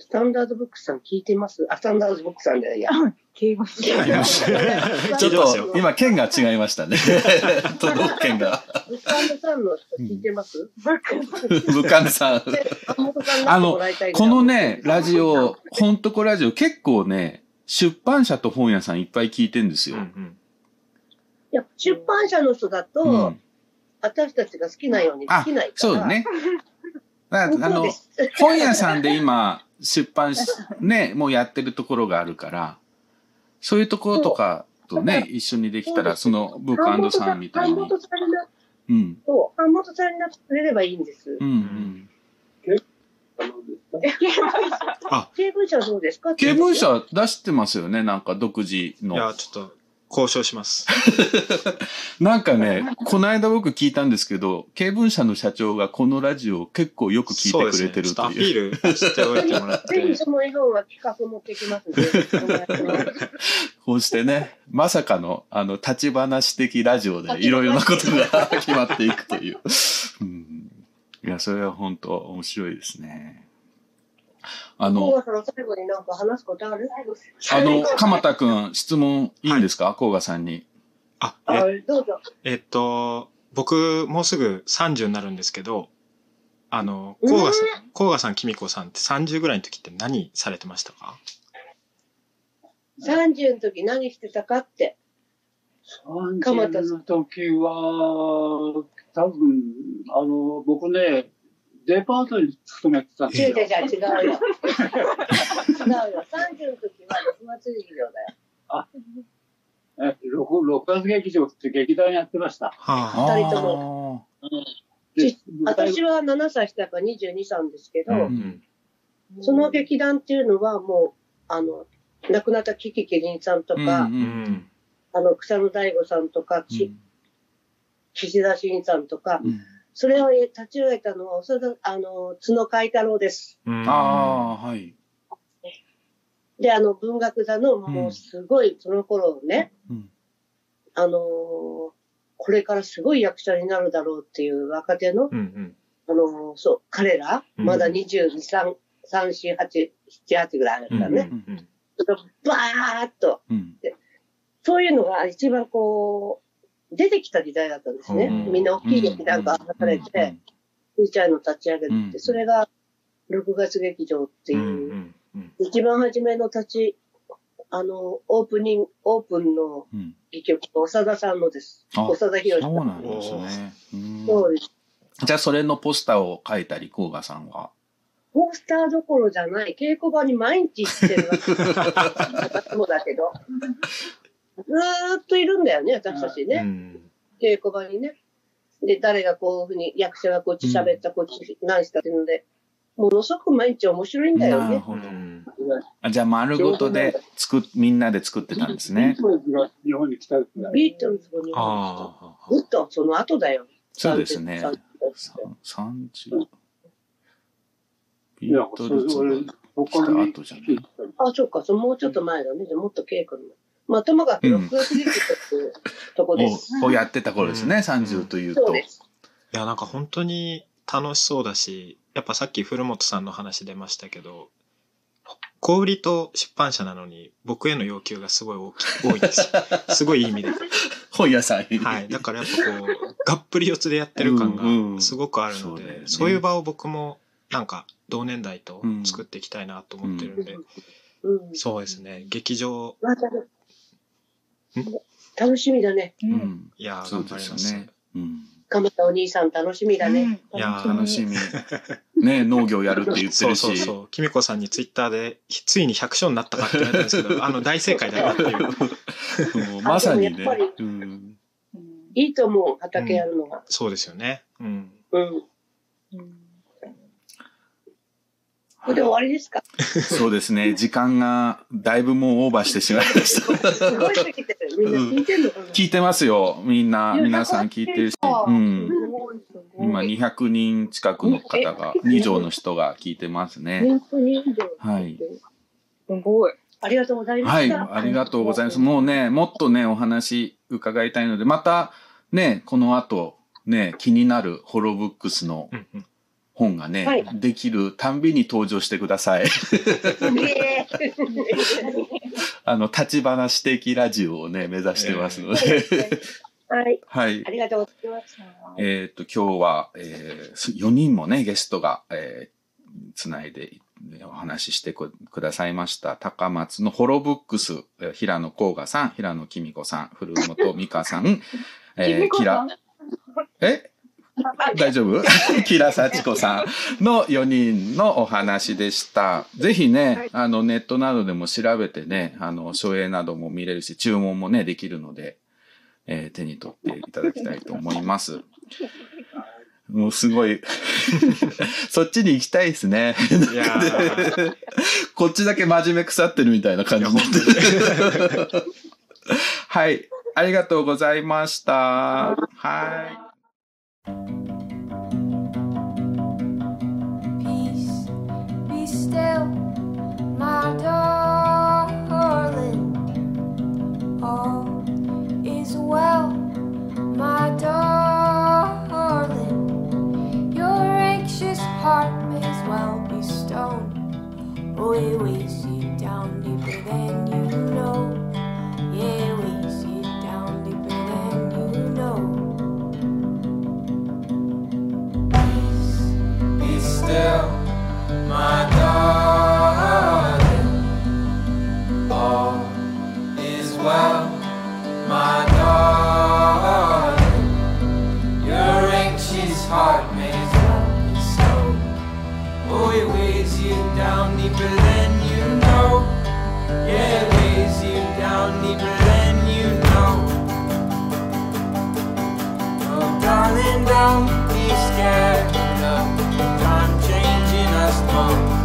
スタンダードブックスさん聞いてます？あ、スタンダードブックスさんじゃないや。敬語し ちょっと今県が違いましたね。都道府県が。ブックアンドさんの人聞いてます？武漢さん。で山本さんになってもらいたいんだこのね、ラジオ、ほんとこラジオ結構ね、出版社と本屋さんいっぱい聞いてんですよ。うんうんいや、出版社の人だと、うん私たちが好きなようにであきないから。、そうだね。だから あのそうで、す。本屋さんで今、出版し、ね、もうやってるところがあるから、そういうところとかとね、一緒にできたら、その、ブークさんみたいに版。元さんになうん。そう、版元さんになってくれればいいんです。うんうん。あの経文社はどうですか？経文社出してますよね、なんか独自いやの。ちょっと交渉します なんかね、この間僕聞いたんですけど、経文社の社長がこのラジオを結構よく聞いてくれてるとそうですねいう。ちょっとアピールしておいてもらっぜひてその絵本は企画持ってきますんで。お願いしますこうしてね、まさかの、あの、立ち話的ラジオでいろいろなことが 決まっていくという。うん、いや、それは本当面白いですね。あ大の、川さんの最後になんか話すことある？あの、鎌田くん、質問いいんですか？甲賀さんに。ああえどうぞ。えっと僕もうすぐ30になるんですけどあのうん甲賀さん甲賀さんきみこさんって30ぐらいの時って何されてましたか？30の時何してたかって。鎌田30の時は、多分、あの、僕ね、デパートに勤めてたんです違うよ違う。違う違うよ。違うよ。30の時は六月劇場だよ。え六六月劇場って劇団やってました。はあ二人とも私は7歳下から22、3ですけど、うんうんその劇団っていうのはもう、あの、亡くなったキキキリンさんとか、うんうんんあの、草野大吾さんとか、き岸田新さんとか、うんそれを立ち上げたのは、長田あの、角海太郎です。うんああー、はい。で、あの、文学座の、もうすごい、その頃ね、うんあのーこれからすごい役者になるだろうっていう若手の、うんうんあのーそう、彼ら、うんまだ22、3、3、4、8、7、8ぐらいだったうんね。うんちょっとバーッと、うん。そういうのが一番こう、出てきた時代だったんですね。うんみんな大きい劇団が離れて、ちっちゃいの立ち上げて、うんそれが6月劇場っていう、一番初めの立ち、あの、オープニング、オープンのうん。戯曲、長田さんのです。あ長田博そうさん。なんですね。うんそうです。じゃあ、それのポスターを書いたり、甲賀さんは？ポスターどころじゃない、稽古場に毎日行ってるわけ。私もだけど。ずーっといるんだよね、私たちね。うん稽古場にね。で、誰がこういうふうに、役者がこっち喋った、こっち何したっていうので、ものすごく毎日面白いんだよね。なるほど。うんあじゃあ、丸ごとで作っ、みんなで作ってたんですね。ビートルズが日本に来たビートルズも日本に来た。ああずっとその後だよ。そうですね。30さん30。ビー、トルズが、来た後じゃない？あ、そうか、そのもうちょっと前だね。じゃあもっと稽古の。まあ、ともかくうん6月とこです。ををやってた頃ですね、うん30というと。そうです。いやなんか本当に楽しそうだしやっぱさっき古本さんの話出ましたけど小売りと出版社なのに僕への要求がすごい大き多いんですよ すごいいい意味で本屋さんに。はいだからやっぱこうがっぷり四つでやってる感うんうんがすごくあるのそうだよねでそういう場を僕もなんか同年代と作っていきたいなと思ってるんで、うん。そうですね劇場楽しみだね。うん。いやそう頑張ります、ですよね。うん。鎌田お兄さん楽しみだね。いや楽しみ。ね、農業やるって言ってそうるし。そうそう。きみこさんにツイッターで、ついに100勝になったかって言われたんですけど、あの、大正解だよっていう。もうまさにねあでもやっぱり。うん。いいと思う、畑やるのが。そうですよね。うん。うん。これで終わりですか？そうですね。時間がだいぶもうオーバーしてしまいました。すごい過ぎてる。みんな聞いてんのかな？聞いてますよ。みんな、皆さん聞いてるし。うん。今200人近くの方が、2条の人が聞いてますね。はい。すごい。ありがとうございまはい。ありがとうございます。もうね、もっとね、お話伺いたいので、またね、この後、ね、気になるホロブックスのうんうん本がね、はいできるたんびに登場してください。ね あの、立ち話的ラジオをね、目指してますので。はい。はいあ。りがとうございます。えっ、と、今日は、えー、4人もね、ゲストが、えー、つないでお話ししてくくださいました。高松のホロブックス、えー平野幸賀さん、平野公子さん、古本美香さん、えー、キラ、え？大丈夫？キラ幸子さんの4人のお話でした。ぜひね、あの、ネットなどでも調べてね、あの、書影なども見れるし、注文もね、できるので、えー手に取っていただきたいと思います。もうすごい、そっちに行きたいですね。こっちだけ真面目腐ってるみたいな感じになってる。はい。ありがとうございました。はい。It weighs you down deeper than you know. Yeah, my darling all is well, my darling. Your anxious heart may well be slow. Oh, it weighs you down deeper than you know. Yeah, it weighs you down deeper than you know. Oh, darling, don't be scared last month.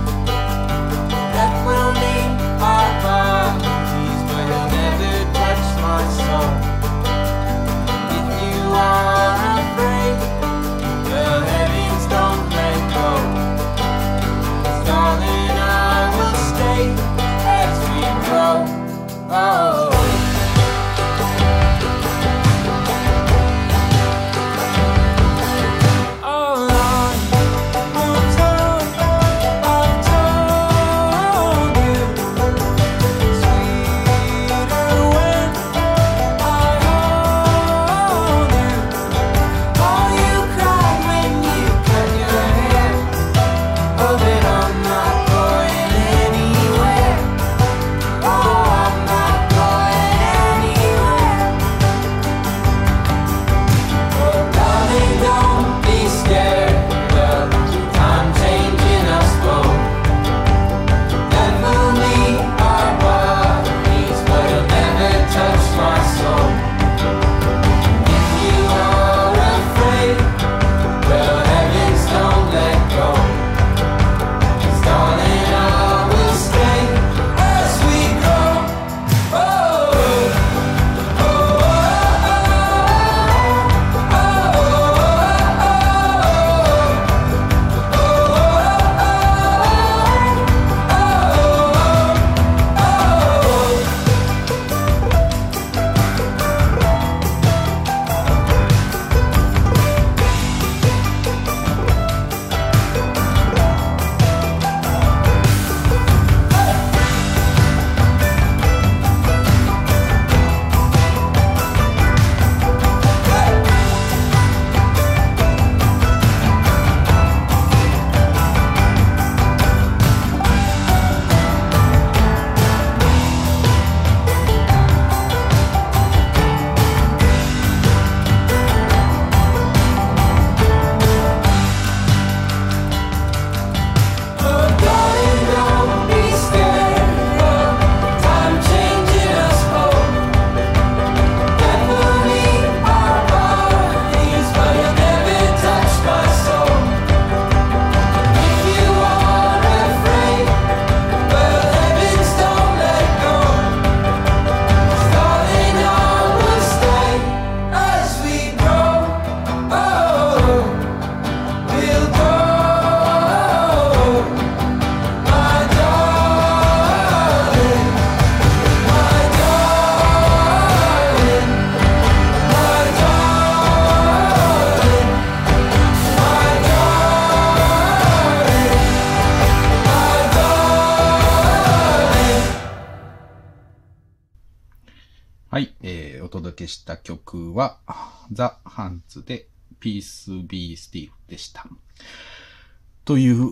という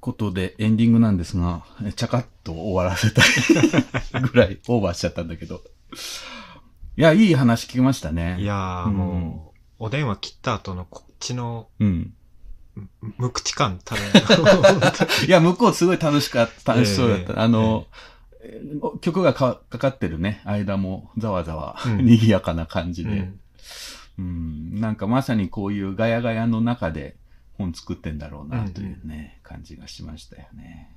ことで、エンディングなんですが、えちゃかっと終わらせたい ぐらいオーバーしちゃったんだけど。いや、いい話聞きましたね。いやー、うんもう、お電話切った後のこっちのうん。む無口感たる いや、向こうすごい楽しかった、楽しそうだった。ええあの、えー曲がかかかってるね、間もざわざわ、うん賑やかな感じで、うんうん、なんかまさにこういうガヤガヤの中で本作ってんだろうなというね、感じがしましたよね。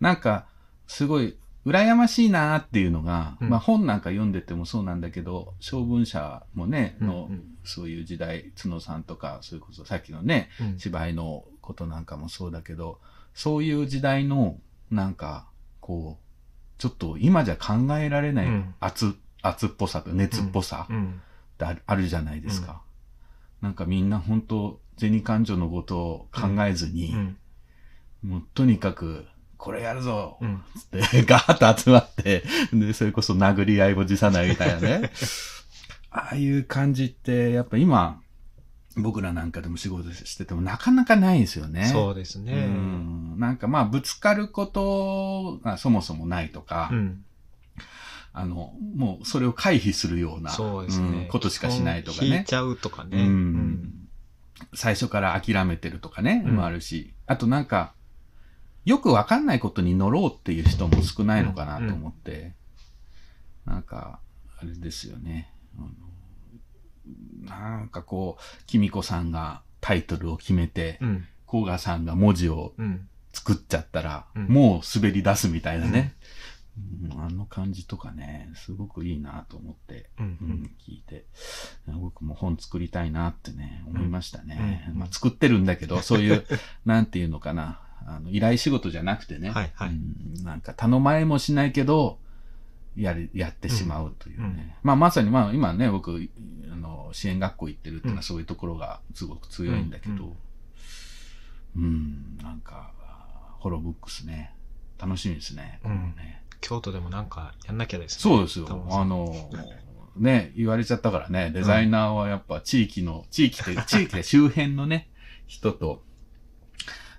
なんか、すごい、羨ましいなっていうのが、うん。まあ本なんか読んでてもそうなんだけど、小文社もね、の、うんうん。そういう時代、角さんとか、それこそさっきのね、うん。芝居のことなんかもそうだけど、そういう時代の、なんか、こう、ちょっと今じゃ考えられないうん。圧、圧っぽさと熱っぽさうん。ってあるあるじゃないですか。なんかみんな本当銭感情のことを考えずに、うんもうとにかく、これやるぞうんつって、ガーッと集まって、で、それこそ殴り合いも辞さないみたいなね。ああいう感じって、やっぱ今、僕らなんかでも仕事しててもなかなかないですよね。そうですね。うんなんかまあ、ぶつかることがそもそもないとか、うんあの、もうそれを回避するような、そうですねん。ことしかしないとかね。引いちゃうとかね。うん最初から諦めてるとかね、うん。もあるし、あとなんか、よくわかんないことに乗ろうっていう人も少ないのかなと思って、なんか、あれですよね。なんかこう、きみこさんがタイトルを決めて、うん。甲賀さんが文字をうん。作っちゃったら、うん。もう滑り出すみたいなね、うんあの感じとかね、すごくいいなと思って、うんうん。聞いて、僕も本作りたいなってね、思いましたね。うんまあ、作ってるんだけど、そういう、なんていうのかな、あの依頼仕事じゃなくてね、はいはい。うんなんか頼まれもしないけど、やる、やってしまうというね。うんまあまさに、まあ今ね、僕、あの、支援学校行ってるっていうのうん。はそういうところがすごく強いんだけど、うん、なんか、ホロブックスね、楽しみですね。これもね京都でもなんかやんなきゃですね。そうですよあの、ね、言われちゃったからね、デザイナーはやっぱ地域の、地域で、地域で周辺のね、人と、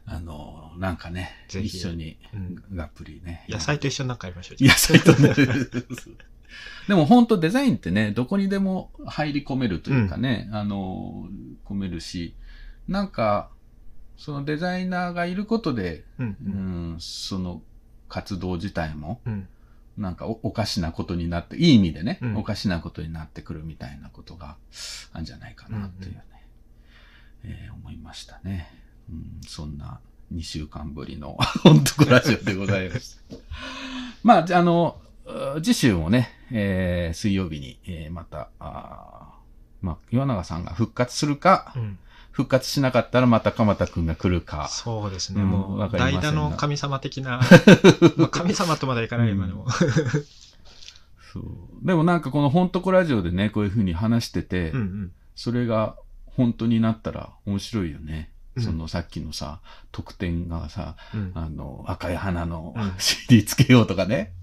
あの、なんかね、一緒にうんがっぷりね。野菜と一緒になんかやりましょう。野菜とね。でも本当デザインってね、どこにでも入り込めるというかね、あの、込めるし、なんか、そのデザイナーがいることで、うんうん、その活動自体も、うんなんかおおかしなことになって、いい意味でね、うんおかしなことになってくるみたいなことがあるんじゃないかなっていうね、えー思いましたね。うん、そんな2週間ぶりの 本当ラジオでございました。まあ、じゃああの、う次週もね、えー水曜日に、えーまた、あーまあ、岩永さんが復活するか、うん復活しなかったらまた鎌田くんが来るか。そうですね。うんもう、わかりませんが代打の神様的な、まあ神様とまではいかない今でも。そう。でもなんかこの本当コラジオでね、こういうふうに話してて、うんうんそれが本当になったら面白いよね。うんそのさっきのさ、特典がさ、うんあの、赤い花のうん CD つけようとかね。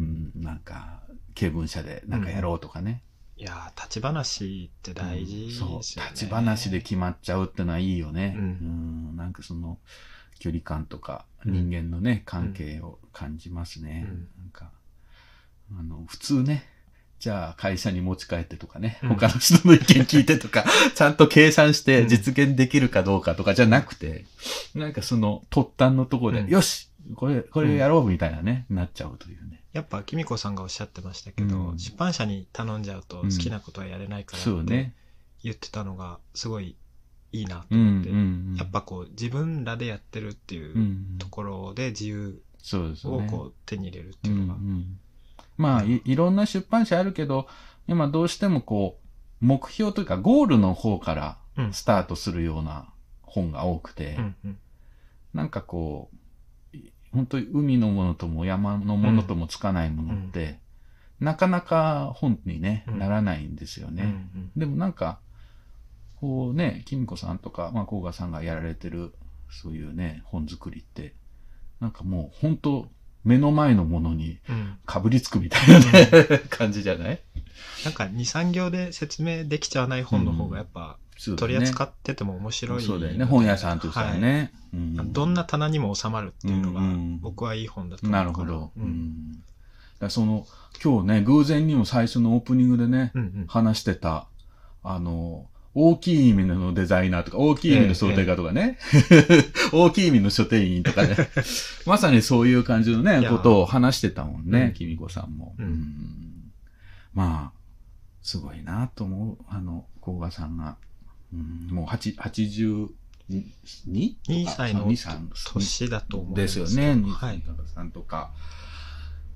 うん、なんか、経文社でなんかやろうとかね。いやー、立ち話って大事ですよね。そう、立ち話で決まっちゃうってのはいいよね。ううんん、なんかその、距離感とか、人間のね、関係を感じますね。うん。なんか、あの、普通ね、じゃあ会社に持ち帰ってとかね、うん。他の人の意見聞いてとか、ちゃんと計算してうん。実現できるかどうかとかじゃなくて、なんかその突端のところで、うん。よしこれ、これやろうみたいなね、なっちゃうというね。やっぱ、きみこさんがおっしゃってましたけど、うん。出版社に頼んじゃうとうん。好きなことはやれないからってそうね。言ってたのが、すごいいいなとうん、思って、うんうん。やっぱこう、自分らでやってるっていううんところで自由そうですね。をこう手に入れるっていうのが、うんうん。まあい、いろんな出版社あるけど、今どうしてもこう、目標というかゴールの方からうん。スタートするような本が多くて、うんうん。なんかこう、い本当に海のものとも山のものともつかないものって、なかなか本にね、うん。ならないんですよね。うんうん。でもなんか、こうね、きみこさんとか、まあ、甲賀さんがやられてる、そういうね、本作りって、なんかもう本当目の前のものにうん。かぶりつくみたいなね、感じじゃない？なんか2、3行で説明できちゃわない本の方がやっぱね。取り扱ってても面白い、そうだよね。本屋さんとしてはね。うん。はいどんな棚にも収まるっていうのがうん。うん僕はいい本だと思うなるほど。ううん。んだその、今日ね、偶然にも最初のオープニングでね、うんうん。話してた、あの、大きい意味のデザイナーとか、大きい意味の想定家とかね、大きい意味の書店員とかね、まさにそういう感じのね、ことを話してたもんうん。ね、きみこさんも。うん。うん。まあ、すごいなと思う、あの、甲賀さんが。うんもう8 82? 2歳の2、3年だと思うんですよね。はい。さんとか。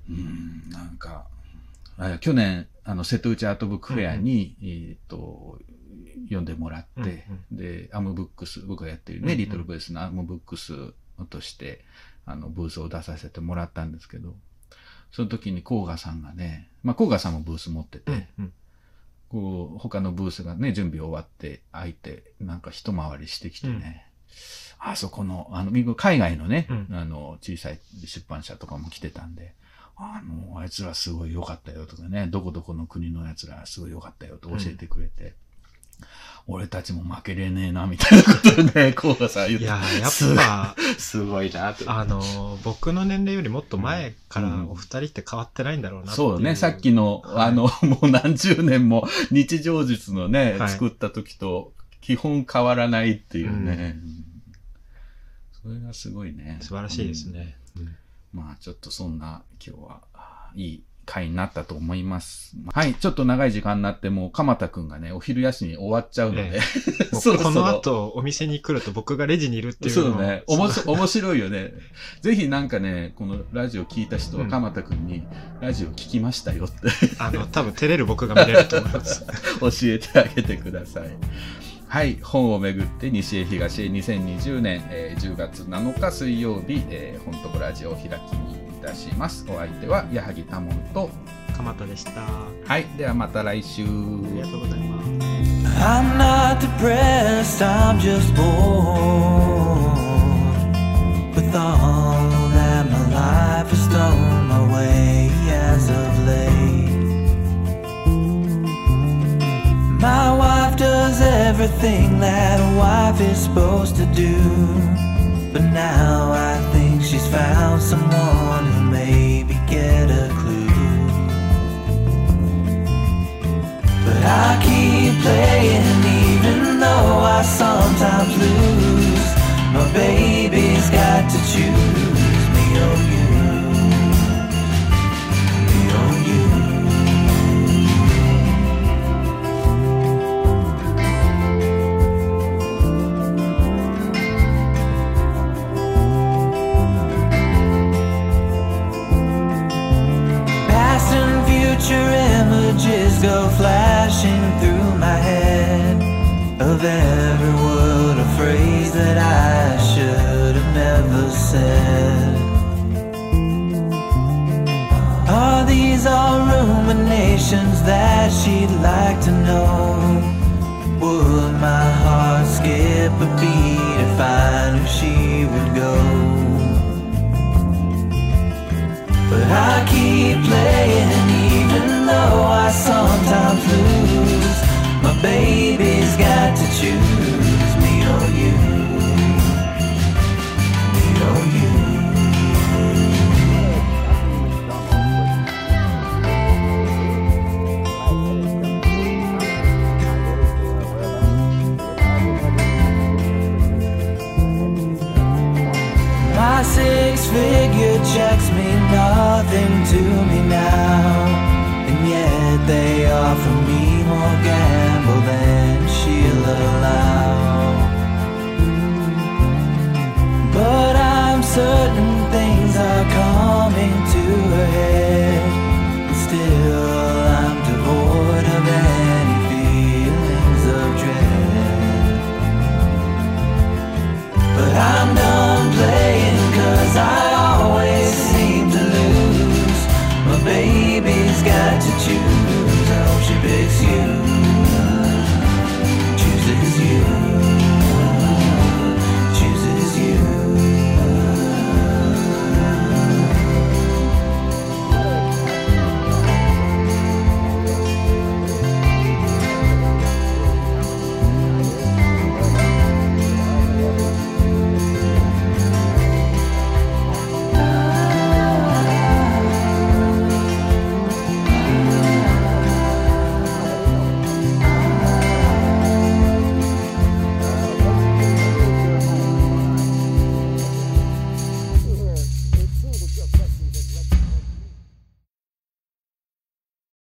うん、なんか、あ去年、あの、瀬戸内アートブックフェアに、えっ、と、読んでもらって、で、アムブックス、僕がやってるね、うんうんリトルベースのアムブックスとして、あの、ブースを出させてもらったんですけど、その時に甲賀さんがね、まあ、甲賀さんもブース持ってて、うんうんこう、他のブースがね、準備終わって、開いて、なんか一回りしてきてね、あそこの、あの、み海外のね、うん。あの、小さい出版社とかも来てたんで、あの、あいつらすごい良かったよとかね、どこどこの国のやつらすごい良かったよと教えてくれて、俺たちも負けれねえな、みたいなことをね、コーダさん言って。いやーやっすぱ、すごい なと。あのー、僕の年齢よりもっと前からお二人って変わってないんだろうなっていそうね、さっきの、あの、もう何十年も日常術のね、はい作った時と基本変わらないっていうね。それがすごいね。素晴らしいですね。うんまあちょっとそんな今日は、あいい回になったと思います。はい、ちょっと長い時間になってもう鎌田くんがね、お昼休み終わっちゃうので、え そろそろこの後お店に来ると僕がレジにいるっていうそうね。おもし面白いよね。ぜひなんかね、このラジオ聞いた人はうん鎌田くんに、ラジオ聞きましたよってあの、多分照れる僕が見れると思います。教えてあげてください。はい。本をめぐって西へ東へ2020年、えー10月7日水曜日、えー、本当ラジオを開きにいたします。お相手は矢作多門と、鎌田でした。あはい。ではまた来週。ありがとうございます。I'm not depressed, I'm just bored with all that my life has thrown my way as of late. My wife does everything that a wife is supposed to do, but now I found someone who maybe get a clue. But I keep playing even though I sometimes lose. My baby's got to choose go flashing through my head of every word or phrase that I should have never said. Are these all ruminations that she'd like to know? Would my heart skip a beat if I knew she would go? But I keep playing though I sometimes lose. My baby's got to choose certain things are coming to a head.